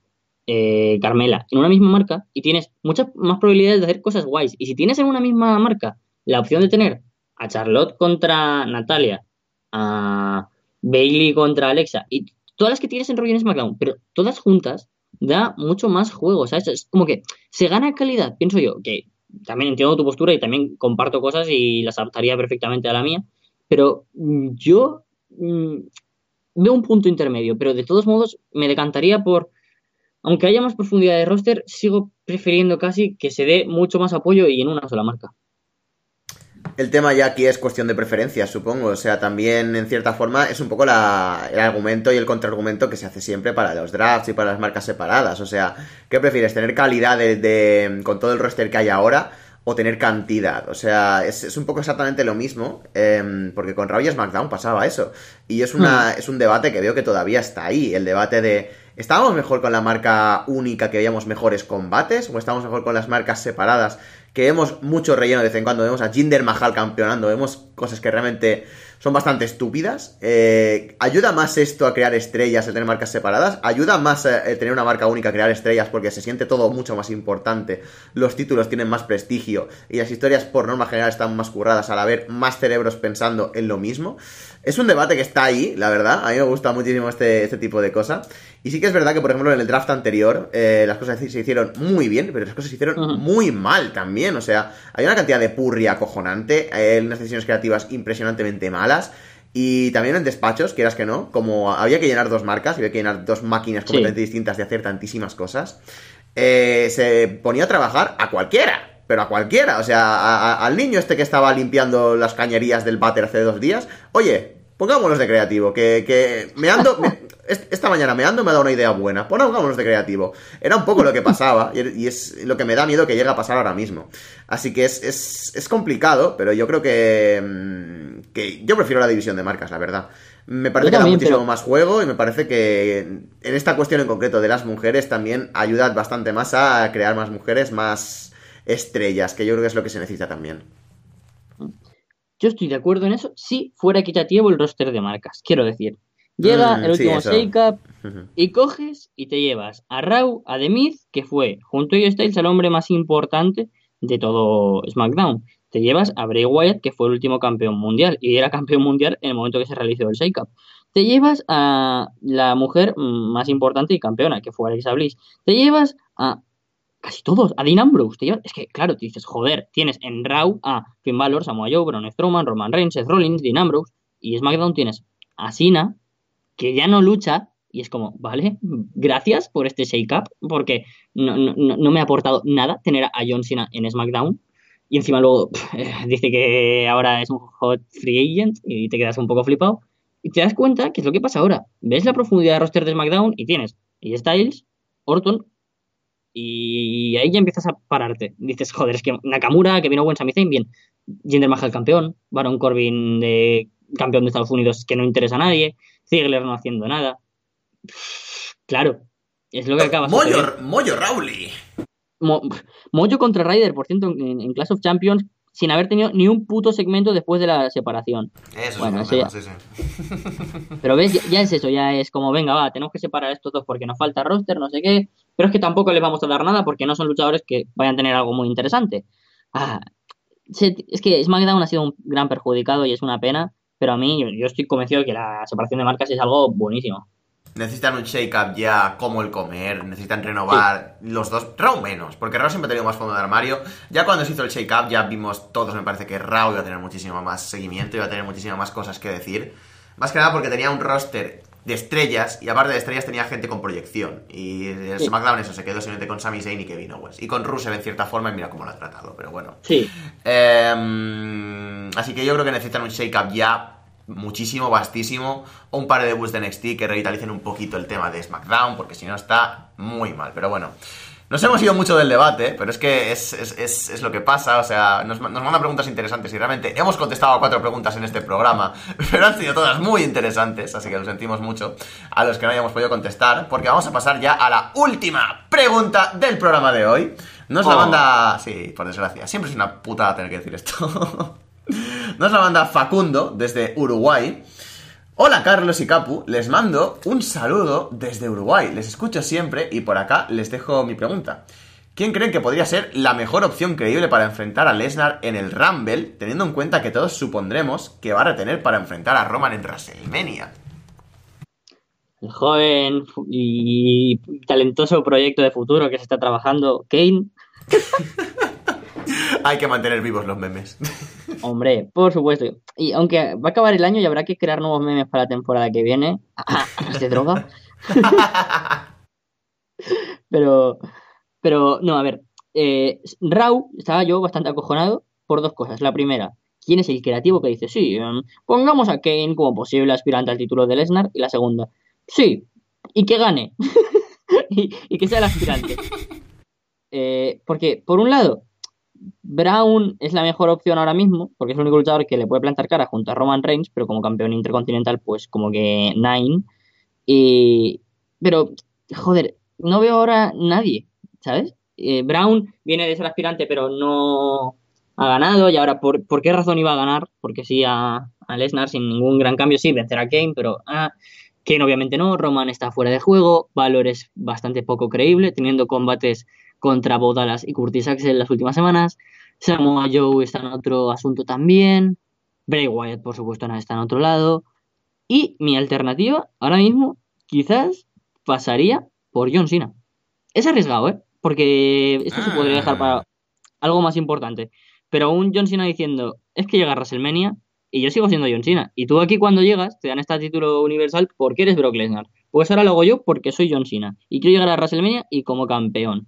eh, Carmela en una misma marca y tienes muchas más probabilidades de hacer cosas guays. Y si tienes en una misma marca la opción de tener a Charlotte contra Natalia, a Bailey contra Alexa y todas las que tienes en Raw y SmackDown, pero todas juntas, da mucho más juego. ¿sabes? Es como que se gana calidad, pienso yo, que también entiendo tu postura y también comparto cosas y las adaptaría perfectamente a la mía. Pero mm, yo mm, veo un punto intermedio, pero de todos modos me decantaría por, aunque haya más profundidad de roster, sigo prefiriendo casi que se dé mucho más apoyo y en una sola marca. El tema ya aquí es cuestión de preferencias, supongo. O sea, también en cierta forma es un poco la, el argumento y el contraargumento que se hace siempre para los drafts y para las marcas separadas. O sea, ¿qué prefieres? ¿Tener calidad de, con todo el roster que hay ahora? O tener cantidad. O sea, es, un poco exactamente lo mismo, em, porque con Raw y SmackDown pasaba eso. Y es, una, hmm. es un debate que veo que todavía está ahí, el debate de ¿estábamos mejor con la marca única que veíamos mejores combates? ¿O estábamos mejor con las marcas separadas que vemos mucho relleno de vez en cuando? Vemos a Jinder Mahal campeonando, vemos cosas que realmente son bastante estúpidas. Eh, ¿Ayuda más esto a crear estrellas, el tener marcas separadas? ¿Ayuda más eh, tener una marca única a crear estrellas porque se siente todo mucho más importante? Los títulos tienen más prestigio y las historias por norma general están más curradas al haber más cerebros pensando en lo mismo. Es un debate que está ahí, la verdad. A mí me gusta muchísimo este, este tipo de cosas. Y sí que es verdad que, por ejemplo, en el draft anterior eh, las cosas se hicieron muy bien, pero las cosas se hicieron muy mal también. O sea, hay una cantidad de purria acojonante, hay unas decisiones creativas impresionantemente malas. Y también en despachos, quieras que no, como había que llenar dos marcas, había que llenar dos máquinas completamente distintas de hacer tantísimas cosas, eh, se ponía a trabajar a cualquiera pero a cualquiera, o sea, al niño este que estaba limpiando las cañerías del váter hace dos días, oye, pongámonos de creativo, que, que me ando, esta mañana me ando me ha dado una idea buena, pongámonos de creativo. Era un poco lo que pasaba y es lo que me da miedo que llegue a pasar ahora mismo. Así que es, es, es complicado, pero yo creo que, mm, que yo prefiero la división de marcas, la verdad. Me parece que da muchísimo más juego y me parece que en esta cuestión en concreto de las mujeres también ayuda bastante más a crear más mujeres, más estrellas, que yo creo que es lo que se necesita también. Yo estoy de acuerdo en eso si fuera equitativo el roster de marcas. Quiero decir, llega mm, el último Shake y coges y te llevas a Raw, a The Miz, que fue junto a Styles el hombre más importante de todo SmackDown. Te llevas a Bray Wyatt, que fue el último campeón mundial y era campeón mundial en el momento que se realizó el Shake Up. Te llevas a la mujer más importante y campeona, que fue Alexa Bliss. Te llevas a casi todos, a Dean Ambrose, tío. Es que, claro, te dices, joder, tienes en Raw a Finn Balor, Samoa Joe, Braun Strowman, Roman Reigns, Seth Rollins, Dean Ambrose, y SmackDown tienes a Cena, que ya no lucha, y es como, vale, gracias por este shake-up, porque no, me ha aportado nada tener a John Cena en SmackDown, y encima luego dice que ahora es un hot free agent, y te quedas un poco flipado, y te das cuenta que es lo que pasa ahora. Ves la profundidad de roster de SmackDown y tienes y Styles, Orton, y ahí ya empiezas a pararte. Dices, joder, es que Nakamura, que vino buen Sami bien. Jinder Mahal campeón, Baron Corbin de campeón de Estados Unidos que no interesa a nadie, Ziggler no haciendo nada. Claro, es lo que acaba Moyo, Moyo Rowley. Moyo contra Ryder, por cierto, en, Class of Champions, sin haber tenido ni un puto segmento después de la separación. Eso bueno, sí, sí. Pero ves, ya, es eso, ya es como, venga, va, tenemos que separar estos dos porque nos falta roster, no sé qué. Pero es que tampoco les vamos a dar nada porque no son luchadores que vayan a tener algo muy interesante. Ah, es que SmackDown ha sido un gran perjudicado y es una pena, pero a mí yo, estoy convencido de que la separación de marcas es algo buenísimo. Necesitan un shake-up ya como el comer, necesitan renovar los dos. Raw menos, porque Raw siempre ha tenido más fondo de armario. Ya cuando se hizo el shake-up ya vimos todos, me parece que Raw iba a tener muchísimo más seguimiento, iba a tener muchísimas más cosas que decir. Más que nada porque tenía un roster de estrellas y aparte de estrellas tenía gente con proyección. Y el SmackDown eso se quedó simplemente con Sami Zayn y Kevin Owens. Y con Rusev en cierta forma y mira cómo lo ha tratado, pero bueno. Sí. Em, así que yo creo que necesitan un shake-up ya muchísimo, vastísimo. O un par de debuts de NXT que revitalicen un poquito el tema de SmackDown, porque si no está muy mal. Pero bueno. Nos hemos ido mucho del debate, pero es que es, lo que pasa, o sea, nos, nos mandan preguntas interesantes y realmente hemos contestado a cuatro preguntas en este programa, pero han sido todas muy interesantes, así que lo sentimos mucho a los que no hayamos podido contestar, porque vamos a pasar ya a la última pregunta del programa de hoy. Nos la oh. manda... Sí, por desgracia, siempre es una putada tener que decir esto. Nos la manda Facundo desde Uruguay. Hola Carlos y Capu, les mando un saludo desde Uruguay. Les escucho siempre y por acá les dejo mi pregunta. ¿Quién creen que podría ser la mejor opción creíble para enfrentar a Lesnar en el Rumble, teniendo en cuenta que todos supondremos que va a retener para enfrentar a Roman en WrestleMania? El joven y talentoso proyecto de futuro que se está trabajando, Kane. Hay que mantener vivos los memes. Hombre, por supuesto. Y aunque va a acabar el año y habrá que crear nuevos memes para la temporada que viene. de droga. pero, pero, no, a ver. Eh, Raw estaba yo bastante acojonado por dos cosas. La primera, ¿quién es el creativo que dice, sí, em, pongamos a Kane como posible aspirante al título de Lesnar? Y la segunda, sí, y que gane. y, que sea el aspirante. Eh, porque, por un lado, Brown es la mejor opción ahora mismo, porque es el único luchador que le puede plantar cara junto a Roman Reigns, pero como campeón intercontinental, pues como que Nine. Y... Pero, joder, no veo ahora nadie, ¿sabes? Eh, Brown viene de ser aspirante, pero no ha ganado. Y ahora, ¿por, ¿por qué razón iba a ganar? Porque sí a, a Lesnar sin ningún gran cambio, sí, vencer a Kane, pero ah, Kane obviamente no. Roman está fuera de juego. Valor es bastante poco creíble, teniendo combates contra Bodalas y Curtis Axel en las últimas semanas. Samoa Joe está en otro asunto también. Bray Wyatt, por supuesto, no está en otro lado. Y mi alternativa, ahora mismo, quizás pasaría por John Cena. Es arriesgado, ¿eh? Porque esto se podría dejar para ah. algo más importante. Pero un John Cena diciendo, es que llega a WrestleMania y yo sigo siendo John Cena. Y tú aquí cuando llegas te dan este título universal porque eres Brock Lesnar. Pues ahora lo hago yo porque soy John Cena. Y quiero llegar a WrestleMania y como campeón.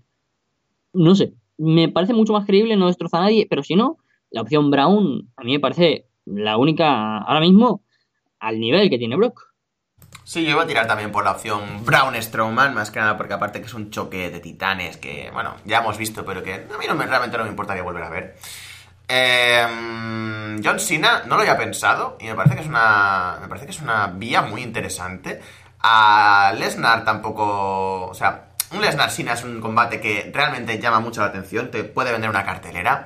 No sé, me parece mucho más creíble, no destroza a nadie, pero si no, la opción Brown a mí me parece la única ahora mismo al nivel que tiene Brock. Sí, yo iba a tirar también por la opción Brown Strowman, más que nada porque aparte que es un choque de titanes que, bueno, ya hemos visto, pero que a mí me, realmente no me importaría volver a ver. Em, John Cena no lo había pensado y me parece que es una me parece que es una vía muy interesante. A Lesnar tampoco, o sea, un Lesnar Cena es un combate que realmente llama mucho la atención, te puede vender una cartelera.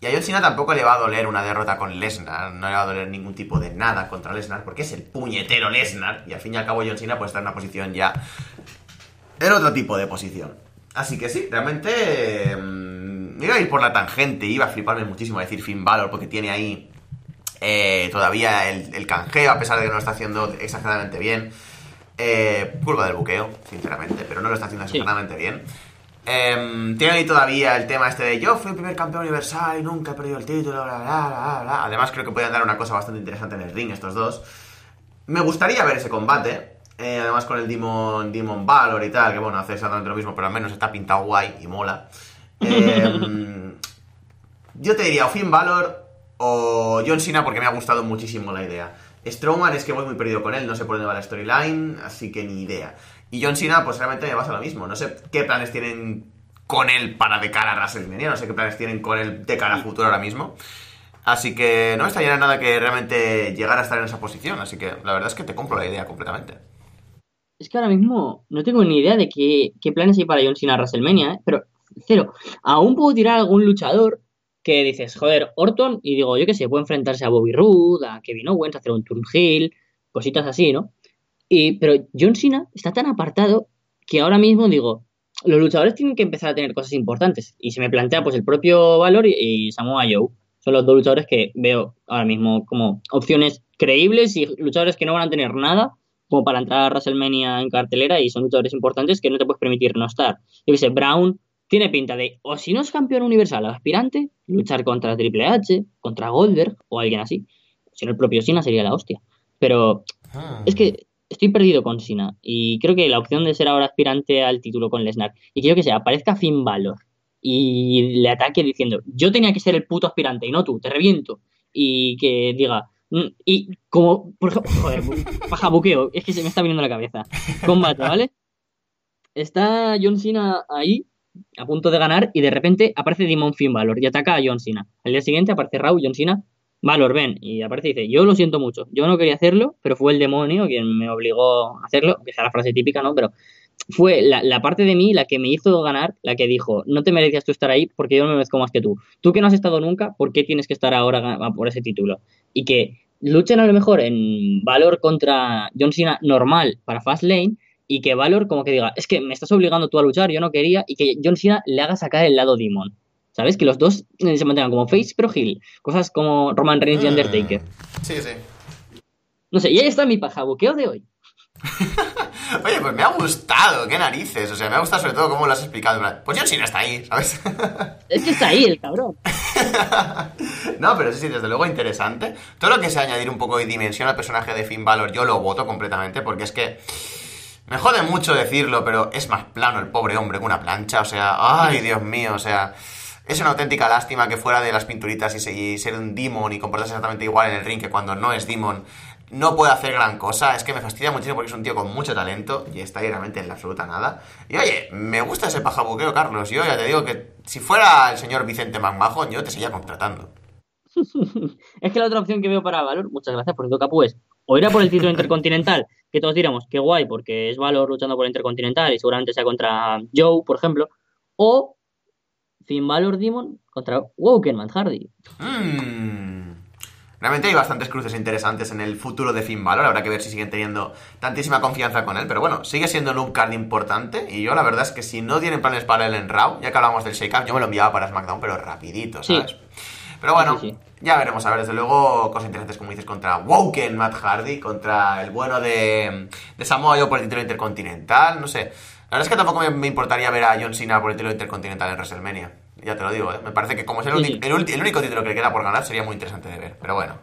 Y a John Cena tampoco le va a doler una derrota con Lesnar, no le va a doler ningún tipo de nada contra Lesnar, porque es el puñetero Lesnar, y al fin y al cabo John Cena puede estar en una posición ya en otro tipo de posición. Así que sí, realmente mm, iba a ir por la tangente, iba a fliparme muchísimo a decir Finn Balor, porque tiene ahí eh, todavía el, el, canjeo, a pesar de que no lo está haciendo exageradamente bien. Eh, culpa del buqueo, sinceramente, pero no lo está haciendo exageradamente bien. Em, tiene ahí todavía el tema este de yo fui el primer campeón universal y nunca he perdido el título, bla, bla, bla, bla. Además, creo que pueden dar una cosa bastante interesante en el ring estos dos. Me gustaría ver ese combate. Eh, además, con el Demon, Demon Valor y tal, que bueno, hace exactamente lo mismo, pero al menos está pintado guay y mola. Em, yo te diría o Finn Valor o John Cena porque me ha gustado muchísimo la idea. Strowman es que voy muy perdido con él, no sé por dónde va la storyline, así que ni idea. Y John Cena, pues realmente me pasa lo mismo. No sé qué planes tienen con él para de cara a WrestleMania, no sé qué planes tienen con él de cara a futuro ahora mismo. Así que no me estaría nada que realmente llegar a estar en esa posición, así que la verdad es que te compro la idea completamente. Es que ahora mismo no tengo ni idea de qué, planes hay para John Cena a WrestleMania, ¿eh? pero cero. Aún puedo tirar a algún luchador que dices, joder, Orton, y digo, yo que sé, puede enfrentarse a Bobby Roode, a Kevin Owens, hacer un turn heel, cositas así, ¿no? Y, pero John Cena está tan apartado que ahora mismo digo, los luchadores tienen que empezar a tener cosas importantes. Y se me plantea pues el propio Valor y, Samoa Joe. Son los dos luchadores que veo ahora mismo como opciones creíbles y luchadores que no van a tener nada como para entrar a WrestleMania en cartelera y son luchadores importantes que no te puedes permitir no estar. Yo que Brown tiene pinta de, o si no es campeón universal o aspirante, luchar contra Triple H, contra Goldberg o alguien así. Si no el propio Cena sería la hostia. Pero ah. es que estoy perdido con Sina y creo que la opción de ser ahora aspirante al título con Lesnar y quiero que se aparezca Finn Balor y le ataque diciendo yo tenía que ser el puto aspirante y no tú, te reviento y que diga mm", y como por ejemplo, joder, baja buqueo, es que se me está viniendo la cabeza. Combate, ¿vale? Está John Cena ahí a punto de ganar y de repente aparece Demon Finn Balor y ataca a John Cena. Al día siguiente aparece Raw, John Cena Valor, ven. Y aparece y dice, yo lo siento mucho, yo no quería hacerlo, pero fue el demonio quien me obligó a hacerlo, que es la frase típica, ¿no? Pero fue la, parte de mí la que me hizo ganar, la que dijo, no te merecías tú estar ahí porque yo no me merezco más que tú. Tú que no has estado nunca, ¿por qué tienes que estar ahora por ese título? Y que luchen a lo mejor en Valor contra John Cena normal para Fastlane y que Valor como que diga, es que me estás obligando tú a luchar, yo no quería, y que John Cena le haga sacar el lado demon. ¿Sabes? Que los dos se mantengan como face pero heel. Cosas como Roman Reigns y mm. Undertaker. Sí, sí. No sé, y ahí está mi pajabuqueo de hoy. Oye, pues me ha gustado, qué narices. O sea, me ha gustado sobre todo cómo lo has explicado. Pues John Cena está ahí, ¿sabes? es que está ahí el cabrón. no, pero sí, sí, desde luego interesante. Todo lo que sea añadir un poco de dimensión al personaje de Finn Balor, yo lo voto completamente, porque es que. Me jode mucho decirlo, pero es más plano el pobre hombre que una plancha. O sea, ay, Dios mío, o sea Es una auténtica lástima que fuera de las pinturitas y, se- y ser un demon y comportarse exactamente igual en el ring que cuando no es demon no puede hacer gran cosa. Es que me fastidia muchísimo porque es un tío con mucho talento y está ahí realmente en la absoluta nada. Y oye, me gusta ese pajabuqueo, Carlos. Yo ya te digo que si fuera el señor Vicente McMahon, yo te seguía contratando. Es que la otra opción que veo para Valor, muchas gracias por tu capu, es o ir a por el título intercontinental, que todos diríamos que guay, porque es Valor luchando por el intercontinental y seguramente sea contra Joe, por ejemplo, o Finn Balor Demon contra Woken Matt Hardy. Mm. Realmente hay bastantes cruces interesantes en el futuro de Finn Balor. Habrá que ver si siguen teniendo tantísima confianza con él. Pero bueno, sigue siendo un card importante. Y yo la verdad es que si no tienen planes para él en Raw, ya que hablamos del Shake Up, yo me lo enviaba para SmackDown, pero rapidito, Sí. Pero bueno, Sí, sí. ya veremos. A ver, desde luego, cosas interesantes como dices contra Woken Matt Hardy, contra el bueno de, de Samoa Joe por el título intercontinental. No sé. La verdad es que tampoco me, me importaría ver a John Cena por el título intercontinental en WrestleMania. Ya te lo digo, ¿eh? Me parece que como es el, Sí, el único título que le queda por ganar, sería muy interesante de ver. Pero bueno.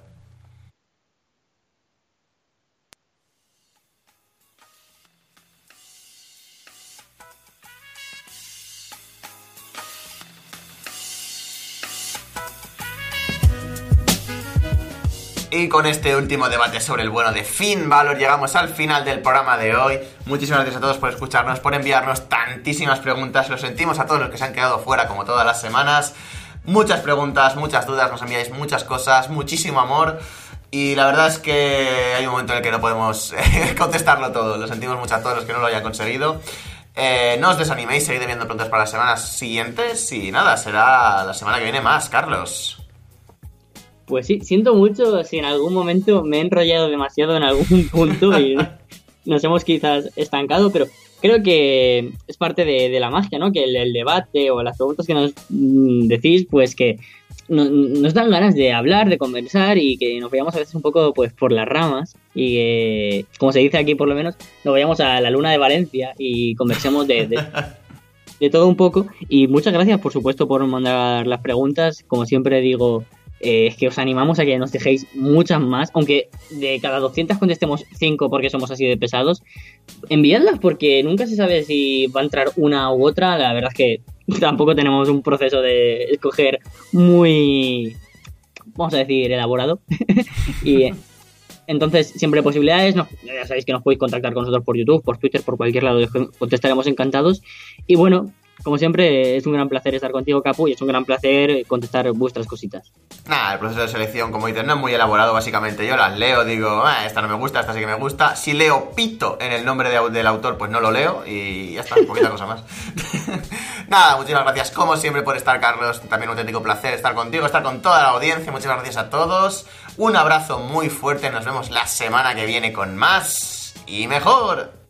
Y con este último debate sobre el bueno de Finn Balor llegamos al final del programa de hoy. Muchísimas gracias a todos por escucharnos, por enviarnos tantísimas preguntas. Lo sentimos a todos los que se han quedado fuera como todas las semanas. Muchas preguntas, muchas dudas, nos enviáis muchas cosas, muchísimo amor. Y la verdad es que hay un momento en el que no podemos eh, contestarlo todo. Lo sentimos mucho a todos los que no lo hayan conseguido. Eh, no os desaniméis, seguid enviando preguntas para las semanas siguientes. Y nada, será la semana que viene más, Carlos. Pues sí, siento mucho si en algún momento me he enrollado demasiado en algún punto y nos hemos quizás estancado, pero creo que es parte de, de la magia, ¿no? Que el, el debate o las preguntas que nos mm, decís, pues que no- nos dan ganas de hablar, de conversar y que nos vayamos a veces un poco pues por las ramas y que, como se dice aquí por lo menos, nos vayamos a la luna de Valencia y conversemos de, de, de todo un poco. Y muchas gracias, por supuesto, por mandar las preguntas. Como siempre digo, eh, es que os animamos a que nos dejéis muchas más, aunque de cada 200 contestemos 5 porque somos así de pesados. Enviadlas porque nunca se sabe si va a entrar una u otra. La verdad es que tampoco tenemos un proceso de escoger muy, vamos a decir, elaborado. y eh, entonces, siempre hay posibilidades. Ya sabéis que nos podéis contactar con nosotros por YouTube, por Twitter, por cualquier lado. Contestaremos encantados. Y bueno, como siempre, es un gran placer estar contigo, Capu, y es un gran placer contestar vuestras cositas. Nada, el proceso de selección, como dices, no es muy elaborado, básicamente. Yo las leo, digo, "Ah, esta no me gusta, esta sí que me gusta. Si leo pito en el nombre de del autor, pues no lo leo y ya está, poquita cosa más. Nada, muchísimas gracias, como siempre, por estar, Carlos. También un auténtico placer estar contigo, estar con toda la audiencia. Muchísimas gracias a todos. Un abrazo muy fuerte, nos vemos la semana que viene con más y mejor.